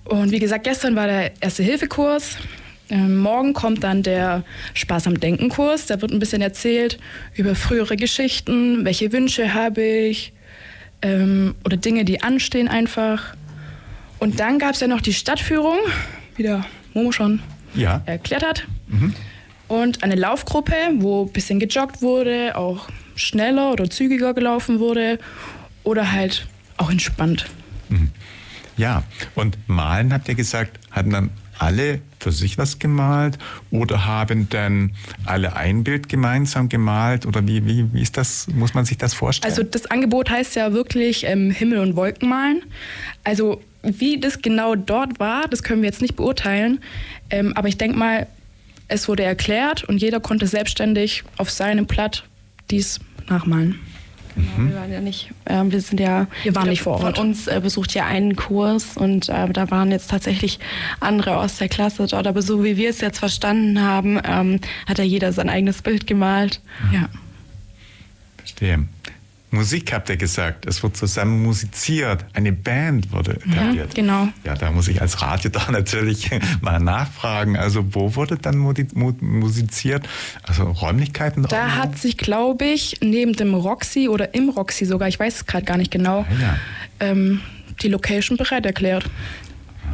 Und wie gesagt, gestern war der Erste-Hilfe-Kurs. Ähm, morgen kommt dann der Spaß am Denken-Kurs. Da wird ein bisschen erzählt über frühere Geschichten, welche Wünsche habe ich ähm, oder Dinge, die anstehen einfach. Und dann gab es ja noch die Stadtführung, wie der Momo schon Ja. erklärt hat. Und eine Laufgruppe, wo ein bisschen gejoggt wurde, auch schneller oder zügiger gelaufen wurde oder halt auch entspannt. Ja, und malen, habt ihr gesagt, hatten dann alle für sich was gemalt oder haben dann alle ein Bild gemeinsam gemalt oder wie, wie, wie ist das, muss man sich das vorstellen? Also das Angebot heißt ja wirklich ähm, Himmel und Wolken malen. Also wie das genau dort war, das können wir jetzt nicht beurteilen. Ähm, aber ich denke mal, es wurde erklärt und jeder konnte selbstständig auf seinem Blatt dies nachmalen. Genau, wir waren ja nicht, ähm, wir sind ja. Wir waren nicht vor Ort. Von uns äh, besucht ja einen Kurs und äh, da waren jetzt tatsächlich andere aus der Klasse dort. Aber so wie wir es jetzt verstanden haben, ähm, hat ja jeder sein eigenes Bild gemalt. Ja. Verstehe. Musik habt ihr gesagt, es wird zusammen musiziert, eine Band wurde etabliert. genau. Ja, da muss ich als Radio doch natürlich mal nachfragen. Also wo wurde dann musiziert? Also Räumlichkeiten? Da auch? hat sich, glaube ich, neben dem Roxy oder im Roxy sogar, ich weiß es gerade gar nicht genau, Ah, ja. ähm, die Location bereit erklärt.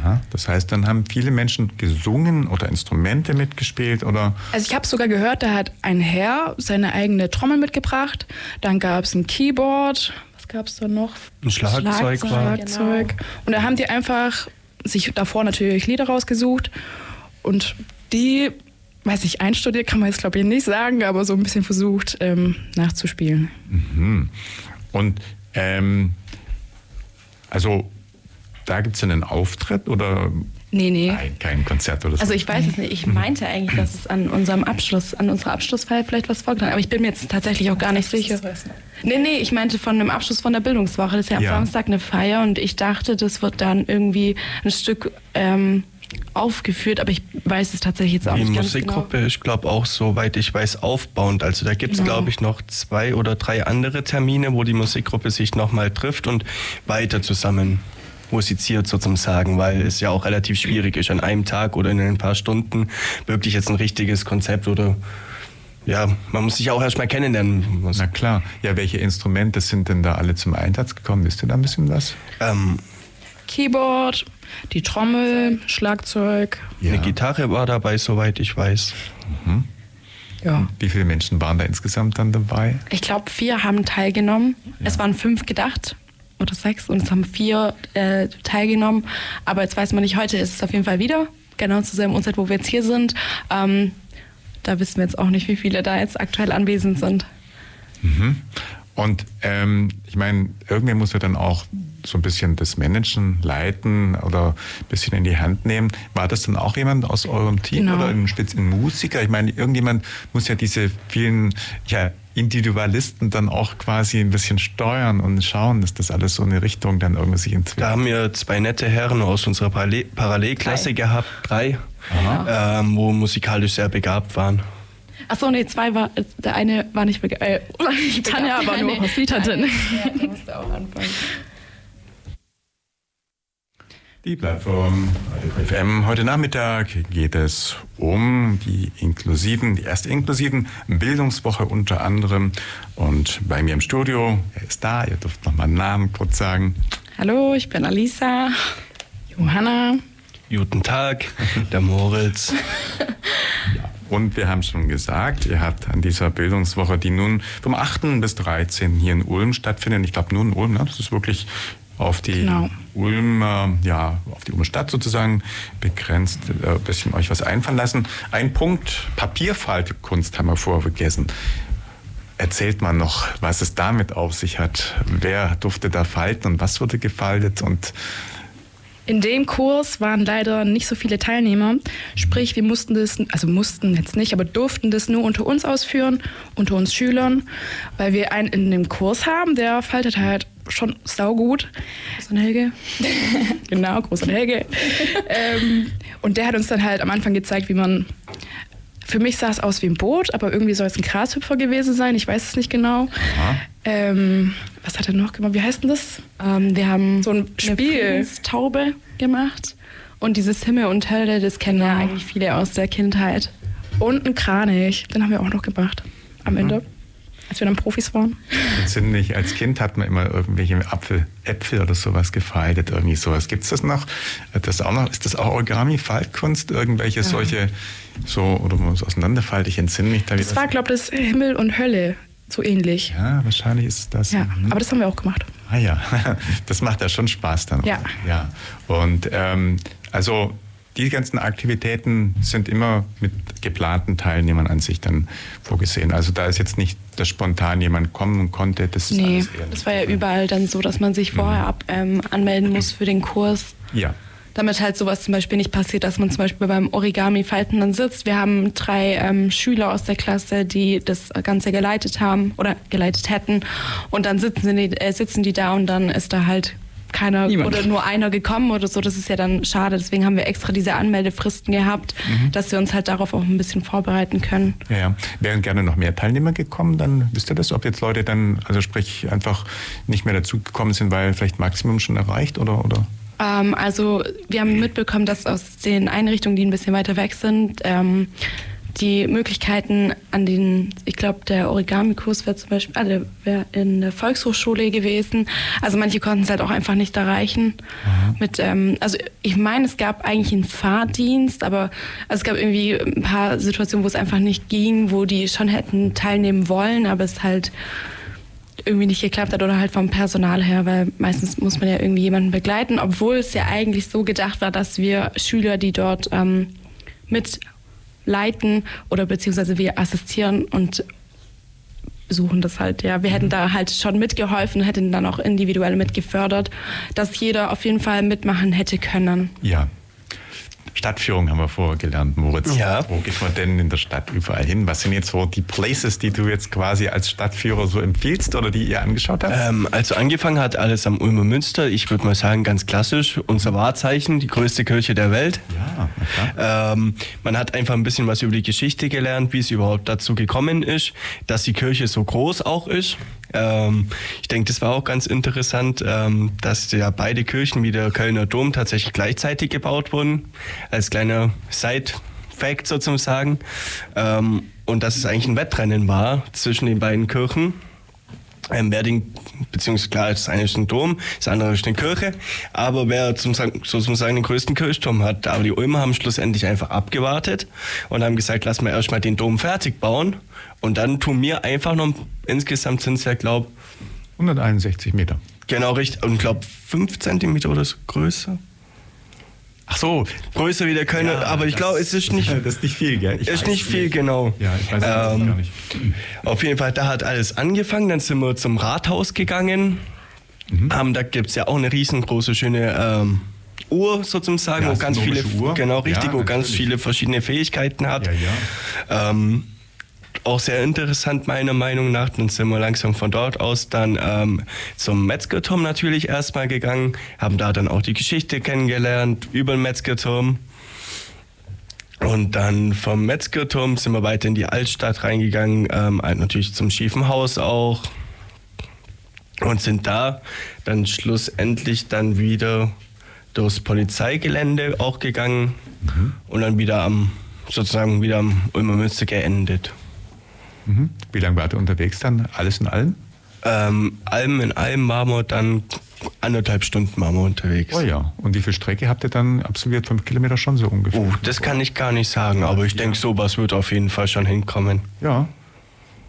Aha, das heißt, dann haben viele Menschen gesungen oder Instrumente mitgespielt oder Also ich habe sogar gehört, da hat ein Herr seine eigene Trommel mitgebracht. Dann gab es ein Keyboard. Was gab es da noch? Ein Schlagzeug, Schlagzeug. war. Schlagzeug. Und da haben die einfach sich davor natürlich Lieder rausgesucht. Und die, weiß ich, einstudiert kann man jetzt glaube ich nicht sagen, aber so ein bisschen versucht ähm, nachzuspielen. Mhm. Und ähm, also da gibt es einen Auftritt oder Nee, nee. nein, kein Konzert oder so? Also ich weiß es nicht. Ich meinte eigentlich, dass es an unserem Abschluss, an unserer Abschlussfeier vielleicht was vorgetragen Aber ich bin mir jetzt tatsächlich auch gar nicht sicher. Nee, nee, ich meinte von einem Abschluss von der Bildungswoche. Das ist ja am Ja. Samstag eine Feier und ich dachte, das wird dann irgendwie ein Stück ähm, aufgeführt, aber ich weiß es tatsächlich jetzt auch Die nicht ganz Musikgruppe, ich glaube auch, soweit ich weiß, aufbauend. Also da gibt es, Genau. glaube ich, noch zwei oder drei andere Termine, wo die Musikgruppe sich nochmal trifft und weiter zusammen musiziert sozusagen, weil es ja auch relativ schwierig ist, an einem Tag oder in ein paar Stunden wirklich jetzt ein richtiges Konzept oder ja, man muss sich ja auch erstmal kennenlernen. Na klar. Ja, welche Instrumente sind denn da alle zum Einsatz gekommen? Wisst ihr da ein bisschen was? Ähm, Keyboard, die Trommel, Schlagzeug. Eine Gitarre war dabei, soweit ich weiß. Ja. Wie viele Menschen waren da insgesamt dann dabei? Ich glaube, vier haben teilgenommen. Es waren fünf gedacht oder sechs und es haben vier äh, teilgenommen. Aber jetzt weiß man nicht, heute ist es auf jeden Fall wieder, genau zur selben Uhrzeit, wo wir jetzt hier sind. Ähm, da wissen wir jetzt auch nicht, wie viele da jetzt aktuell anwesend sind. Und ähm, ich meine, irgendwer muss ja dann auch so ein bisschen das Managen, leiten oder ein bisschen in die Hand nehmen. War das dann auch jemand aus eurem Team Genau. oder ein speziellen Musiker? Ich meine, irgendjemand muss ja diese vielen ja, Individualisten dann auch quasi ein bisschen steuern und schauen, dass das alles so in eine Richtung dann irgendwie sich entwickelt. Da haben wir zwei nette Herren aus unserer Parallel Parallelklasse Drei. gehabt, drei, ähm, wo musikalisch sehr begabt waren. Achso, nee, zwei war, der eine war nicht. Äh, nicht Tanja begabt. war nur Hospitantin. Ja, der musste auch anfangen. Die Plattform FM. Heute Nachmittag geht es um die inklusiven, die erste inklusiven Bildungswoche unter anderem. Und bei mir im Studio, er ist da, ihr dürft noch mal einen Namen kurz sagen. Hallo, ich bin Alisa. Johanna. Guten Tag, der Moritz. Und wir haben schon gesagt, ihr habt an dieser Bildungswoche, die nun vom 8. bis 13. hier in Ulm stattfindet, ich glaube nur in Ulm, ne? das ist wirklich auf die Genau. Ulm, äh, ja, auf die Ulmer Stadt sozusagen begrenzt, äh, ein bisschen euch was einfallen lassen. Ein Punkt, Papierfaltkunst haben wir vorher vergessen. Erzählt mal noch, was es damit auf sich hat. Wer durfte da falten und was wurde gefaltet und In dem Kurs waren leider nicht so viele Teilnehmer. Sprich, wir mussten das, also mussten jetzt nicht, aber durften das nur unter uns ausführen, unter uns Schülern, weil wir einen in dem Kurs haben, der faltet halt schon saugut. So ein Helge. Genau, großer Helge. ähm, und der hat uns dann halt am Anfang gezeigt, wie man für mich sah es aus wie ein Boot, aber irgendwie soll es ein Grashüpfer gewesen sein. Ich weiß es nicht genau. Ähm, was hat er noch gemacht? Wie heißt denn das? Ähm, wir haben So ein Spiel. Taube gemacht. Und dieses Himmel und Hölle, das kennen ja Genau. eigentlich viele aus der Kindheit. Und ein Kranich. Den haben wir auch noch gemacht. Am Ende. Als wir dann Profis waren. Entzündlich. Als Kind hat man immer irgendwelche Apfel, Äpfel oder sowas gefaltet, irgendwie sowas. Gibt es das noch? Das auch noch? Ist das auch Origami, Faltkunst? Irgendwelche solche, so, oder man es auseinanderfaltet? Ich entsinne mich da Das war, glaube ich, das Himmel und Hölle. So ähnlich. Ja, wahrscheinlich ist es das. Ja, Mhm. aber das haben wir auch gemacht. Ah ja, das macht ja schon Spaß dann. Ja. ja. Und ähm, also die ganzen Aktivitäten sind immer mit geplanten Teilnehmern an sich dann vorgesehen. Also da ist jetzt nicht, dass spontan jemand kommen konnte. Das ist Nee, das war ja überall dann so, dass man sich vorher ab, ähm, anmelden muss für den Kurs. Ja. Damit halt sowas zum Beispiel nicht passiert, dass man zum Beispiel beim Origami-Falten dann sitzt. Wir haben drei ähm, Schüler aus der Klasse, die das Ganze geleitet haben oder geleitet hätten. Und dann sitzen die, äh, sitzen die da und dann ist da halt keiner Niemand. oder nur einer gekommen oder so. Das ist ja dann schade. Deswegen haben wir extra diese Anmeldefristen gehabt, dass wir uns halt darauf auch ein bisschen vorbereiten können. Ja, ja. Wären gerne noch mehr Teilnehmer gekommen, dann wisst ihr das, ob jetzt Leute dann, also sprich, einfach nicht mehr dazugekommen sind, weil vielleicht Maximum schon erreicht oder? oder? Ähm, also wir haben mitbekommen, dass aus den Einrichtungen, die ein bisschen weiter weg sind, ähm, die Möglichkeiten an den, ich glaube, der Origami-Kurs wäre zum Beispiel, ah, der wäre in der Volkshochschule gewesen. Also manche konnten es halt auch einfach nicht erreichen. Mit, ähm, also ich meine, es gab eigentlich einen Fahrdienst, aber also es gab irgendwie ein paar Situationen, wo es einfach nicht ging, wo die schon hätten teilnehmen wollen, aber es halt irgendwie nicht geklappt hat oder halt vom Personal her, weil meistens muss man ja irgendwie jemanden begleiten, obwohl es ja eigentlich so gedacht war, dass wir Schüler, die dort ähm, mitleiten oder beziehungsweise wir assistieren und besuchen das halt, ja. Wir hätten da halt schon mitgeholfen, hätten dann auch individuell mitgefördert, dass jeder auf jeden Fall mitmachen hätte können. Ja. Stadtführung haben wir vorher gelernt, Moritz. Ja. Wo geht man denn in der Stadt überall hin? Was sind jetzt so die Places, die du jetzt quasi als Stadtführer so empfiehlst oder die ihr angeschaut habt? Ähm, also angefangen hat alles am Ulmer Münster. Ich würde mal sagen, ganz klassisch. Unser Wahrzeichen, die größte Kirche der Welt. Ja. Ähm, man hat einfach ein bisschen was über die Geschichte gelernt, wie es überhaupt dazu gekommen ist, dass die Kirche so groß auch ist. Ähm, ich denke, das war auch ganz interessant, ähm, dass ja beide Kirchen wie der Kölner Dom tatsächlich gleichzeitig gebaut wurden. Als kleiner Side-Fact sozusagen. Ähm, und dass es eigentlich ein Wettrennen war zwischen den beiden Kirchen. Ähm, wer den, beziehungsweise klar, das eine ist ein Dom, das andere ist eine Kirche, aber wer sozusagen den größten Kirchturm hat. Aber die Ulmer haben schlussendlich einfach abgewartet und haben gesagt, lass mal erstmal den Dom fertig bauen und dann tun wir einfach noch, insgesamt sind es ja, glaub, 161 Meter. genau richtig, und glaub, fünf Zentimeter oder so größer. Ach so. Größer wie der Kölner, Ja, aber ich das- glaube, es ist nicht, Das ist nicht viel, gell? Ich ist nicht viel, genau. Ja, ich weiß das Ähm, gar nicht. Auf jeden Fall, da hat alles angefangen. Dann sind wir zum Rathaus gegangen. Mhm. Ähm, da gibt es ja auch eine riesengroße, schöne ähm, Uhr sozusagen, Ja, wo ganz viele, Uhr. genau richtig, Ja, wo ganz viele verschiedene Fähigkeiten hat. Ja, ja. Ähm, auch sehr interessant meiner Meinung nach. Dann sind wir langsam von dort aus dann ähm, zum Metzgerturm natürlich erstmal gegangen, haben da dann auch die Geschichte kennengelernt über den Metzgerturm. Und dann vom Metzgerturm sind wir weiter in die Altstadt reingegangen, ähm, halt natürlich zum Schiefen Haus auch. Und sind da dann schlussendlich dann wieder durchs Polizeigelände auch gegangen und dann wieder am, sozusagen wieder am Ulmer Münster geendet. Mhm. Wie lange wart ihr unterwegs dann? Alles in allem? Ähm, allem in allem waren wir dann anderthalb Stunden waren wir unterwegs. Oh ja. Und wie viel Strecke habt ihr dann absolviert? Fünf Kilometer schon so ungefähr? Oh, das kann ich gar nicht sagen, aber ich denke, sowas wird auf jeden Fall schon hinkommen. Ja.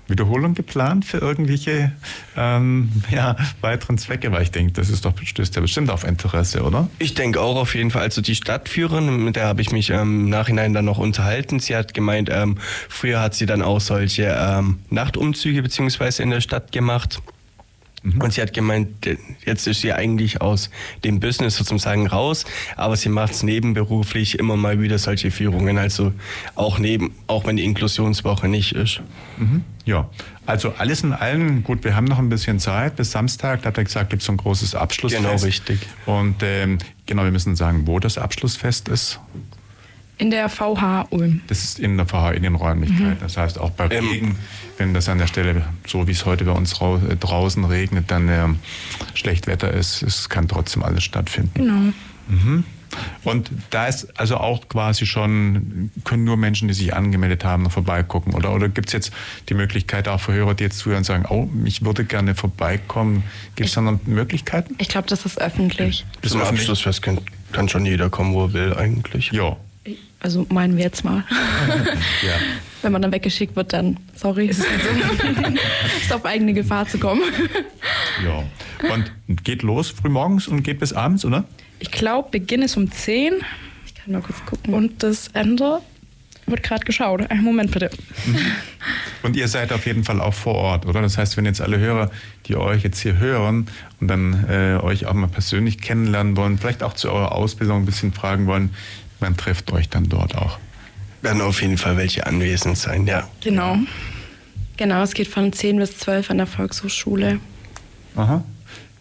Wiederholung geplant für irgendwelche ähm, ja, weiteren Zwecke? Weil ich denke, das ist doch, stößt ja bestimmt auf Interesse, oder? Ich denke auch auf jeden Fall. Also die Stadtführerin, mit der habe ich mich ähm, im Nachhinein dann noch unterhalten. Sie hat gemeint, ähm, früher hat sie dann auch solche ähm, Nachtumzüge beziehungsweise in der Stadt gemacht. Und sie hat gemeint, äh, jetzt ist sie eigentlich aus dem Business sozusagen raus, aber sie macht es nebenberuflich immer mal wieder solche Führungen. Also auch neben, auch wenn die Inklusionswoche nicht ist. Mhm. Ja, also alles in allem, gut, wir haben noch ein bisschen Zeit bis Samstag, da hat er gesagt, gibt es so ein großes Abschlussfest. Genau, richtig. Und ähm, genau, wir müssen sagen, wo das Abschlussfest ist. In der VH Ulm. Das ist in der VH in den Räumlichkeiten. Mhm. Das heißt auch bei ähm. Regen, wenn das an der Stelle, so wie es heute bei uns äh, draußen regnet, dann äh, schlecht Wetter ist, es kann trotzdem alles stattfinden. Genau. Mhm. Und da ist also auch quasi schon, können nur Menschen, die sich angemeldet haben, noch vorbeigucken. Oder, oder gibt es jetzt die Möglichkeit auch für Hörer, die jetzt zuhören und sagen, oh, ich würde gerne vorbeikommen. Gibt es da noch Möglichkeiten? Ich glaube, das ist öffentlich. Bis zum Abschlussfest kann, kann schon jeder kommen, wo er will eigentlich. Ja. Also meinen wir jetzt mal. ja. Wenn man dann weggeschickt wird, dann sorry. Ist, so. ist auf eigene Gefahr zu kommen. Ja. Und geht los frühmorgens und geht bis abends, oder? Ich glaube, Beginn ist um 10. Ich kann mal kurz gucken. Und das Ende wird gerade geschaut. Einen Moment bitte. Mhm. Und ihr seid auf jeden Fall auch vor Ort, oder? Das heißt, wenn jetzt alle Hörer, die euch jetzt hier hören und dann äh, euch auch mal persönlich kennenlernen wollen, vielleicht auch zu eurer Ausbildung ein bisschen fragen wollen, man trifft euch dann dort auch. Werden auf jeden Fall welche anwesend sein, ja. Genau. Genau, es geht von 10 bis 12 an der Volkshochschule. Aha.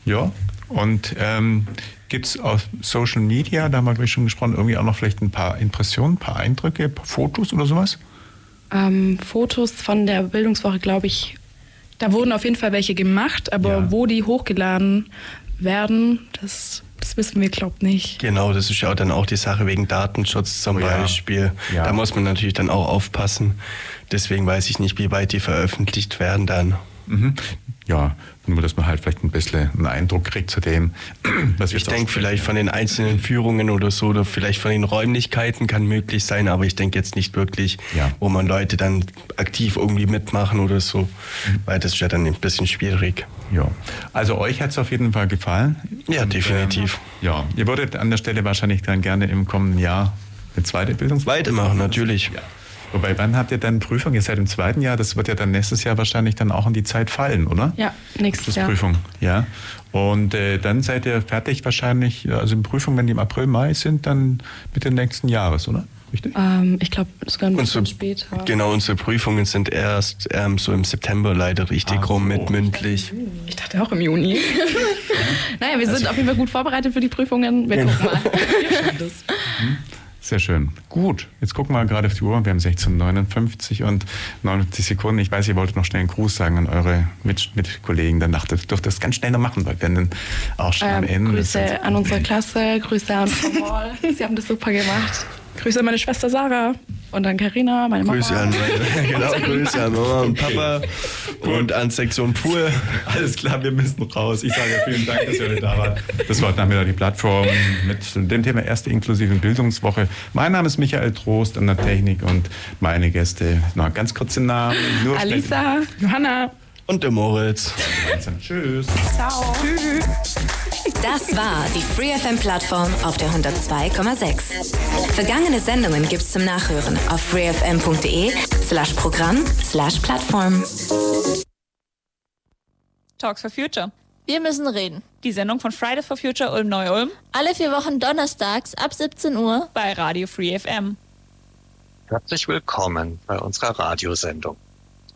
Ja. Und ähm, gibt es auf Social Media, da haben wir schon gesprochen, irgendwie auch noch vielleicht ein paar Impressionen, ein paar Eindrücke, ein paar Fotos oder sowas? Ähm, Fotos von der Bildungswoche, glaube ich. Da wurden auf jeden Fall welche gemacht, aber ja. wo die hochgeladen werden, das das wissen wir, glaube ich, nicht. Genau, das ist ja auch dann auch die Sache wegen Datenschutz zum oh, Beispiel. Ja. Da muss man natürlich dann auch aufpassen. Deswegen weiß ich nicht, wie weit die veröffentlicht werden dann. Mhm. Ja, nur dass man halt vielleicht ein bisschen einen Eindruck kriegt zu dem, was wir Ich denke vielleicht von den einzelnen Führungen oder so oder vielleicht von den Räumlichkeiten kann möglich sein, aber ich denke jetzt nicht wirklich, ja. wo man Leute dann aktiv irgendwie mitmachen oder so, mhm. weil das ist ja dann ein bisschen schwierig. Ja, also euch hat es auf jeden Fall gefallen. Ja, Und, definitiv. Ähm, ja, ihr würdet an der Stelle wahrscheinlich dann gerne im kommenden Jahr eine zweite Bildungsweite machen, natürlich. Ja. Wobei, wann habt ihr dann Prüfung? Ihr seid im zweiten Jahr, das wird ja dann nächstes Jahr wahrscheinlich dann auch in die Zeit fallen, oder? Ja, nächstes Jahr. Prüfung, ja. Und äh, dann seid ihr fertig wahrscheinlich, also in Prüfung, wenn die im April, Mai sind, dann Mitte nächsten Jahres, oder? Richtig? Ähm, ich glaube, sogar ein bisschen unsere, später. Genau, unsere Prüfungen sind erst ähm, so im September leider richtig Ach, rum so. mit mündlich. Ich dachte auch im Juni. naja, wir sind also, auf jeden Fall gut vorbereitet für die Prüfungen. Wir gucken mal. Mhm. Sehr schön. Gut, jetzt gucken wir gerade auf die Uhr. Wir haben 16.59 und 59 Sekunden. Ich weiß, ihr wolltet noch schnell einen Gruß sagen an eure Mit Mitkollegen. Dann dachte ich, dürft das ganz schnell noch machen, weil wir dann auch schon ähm, am Ende Grüße an unsere Klasse, Grüße an Frau Moll. Sie haben das super gemacht. Grüße an meine Schwester Sarah. Und an Carina, meine Grüße Mama. An, genau, Grüße an Mama und Papa und an Sektion Pool. Alles klar, wir müssen raus. Ich sage vielen Dank, dass ihr heute da wart. Das war dann wieder die Plattform mit dem Thema erste inklusive Bildungswoche. Mein Name ist Michael Trost an der Technik und meine Gäste, noch ganz kurze Namen. Alisa, Johanna und der Moritz. Tschüss. Ciao. Tschüss. Das war die FreeFM-Plattform auf der 102,6. Vergangene Sendungen gibt's zum Nachhören auf freefm.de slash Programm slash Plattform. Talks for Future. Wir müssen reden. Die Sendung von Fridays for Future Ulm Neu-Ulm. Alle vier Wochen donnerstags ab 17 Uhr bei Radio Free FM. Herzlich willkommen bei unserer Radiosendung.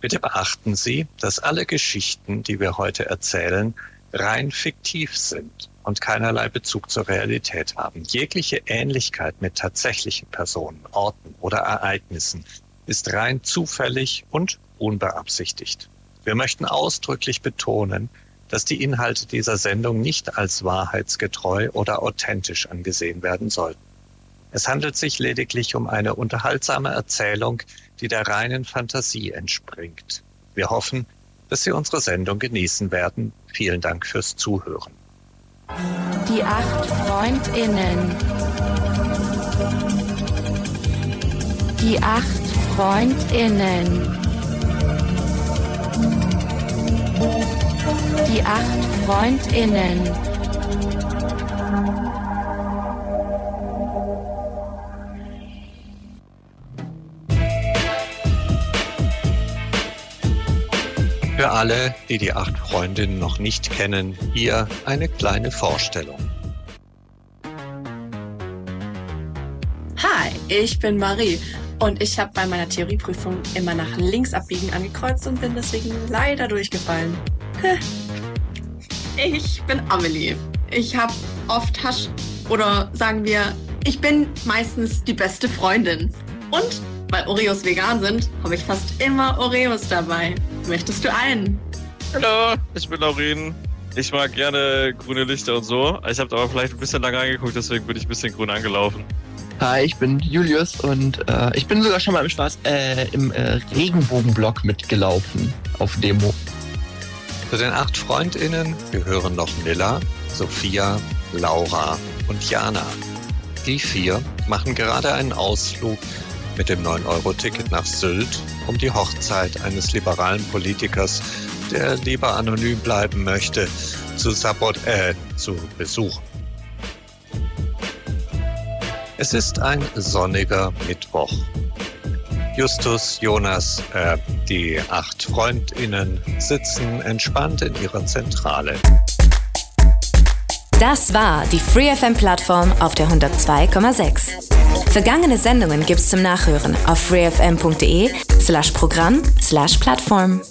Bitte beachten Sie, dass alle Geschichten, die wir heute erzählen, rein fiktiv sind und keinerlei Bezug zur Realität haben. Jegliche Ähnlichkeit mit tatsächlichen Personen, Orten oder Ereignissen ist rein zufällig und unbeabsichtigt. Wir möchten ausdrücklich betonen, dass die Inhalte dieser Sendung nicht als wahrheitsgetreu oder authentisch angesehen werden sollten. Es handelt sich lediglich um eine unterhaltsame Erzählung, die der reinen Fantasie entspringt. Wir hoffen, dass Sie unsere Sendung genießen werden. Vielen Dank fürs Zuhören. Die acht Freundinnen. Die acht Freundinnen. Die acht Freundinnen. Für alle, die die acht Freundinnen noch nicht kennen, hier eine kleine Vorstellung. Hi, ich bin Marie und ich habe bei meiner Theorieprüfung immer nach links abbiegen angekreuzt und bin deswegen leider durchgefallen. Ich bin Amelie. Ich habe oft Hasch oder sagen wir Ich bin meistens die beste Freundin. Und weil Oreos vegan sind, habe ich fast immer Oreos dabei. Möchtest du einen? Hallo, ich bin Laurin. Ich mag gerne grüne Lichter und so. Ich habe aber vielleicht ein bisschen lange angeguckt, deswegen bin ich ein bisschen grün angelaufen. Hi, ich bin Julius und äh, ich bin sogar schon mal im Spaß äh, im äh, Regenbogenblock mitgelaufen auf Demo. Zu den acht FreundInnen gehören noch Nilla, Sophia, Laura und Jana. Die vier machen gerade einen Ausflug mit dem 9-Euro-Ticket nach Sylt, um die Hochzeit eines liberalen Politikers, der lieber anonym bleiben möchte, zu, sabot äh, zu besuchen. Es ist ein sonniger Mittwoch. Justus, Jonas, äh, die acht FreundInnen sitzen entspannt in ihrer Zentrale. Das war die FreeFM-Plattform auf der 102,6. Vergangene Sendungen gibt's zum Nachhören auf freefm.de slash Programm slash Plattform.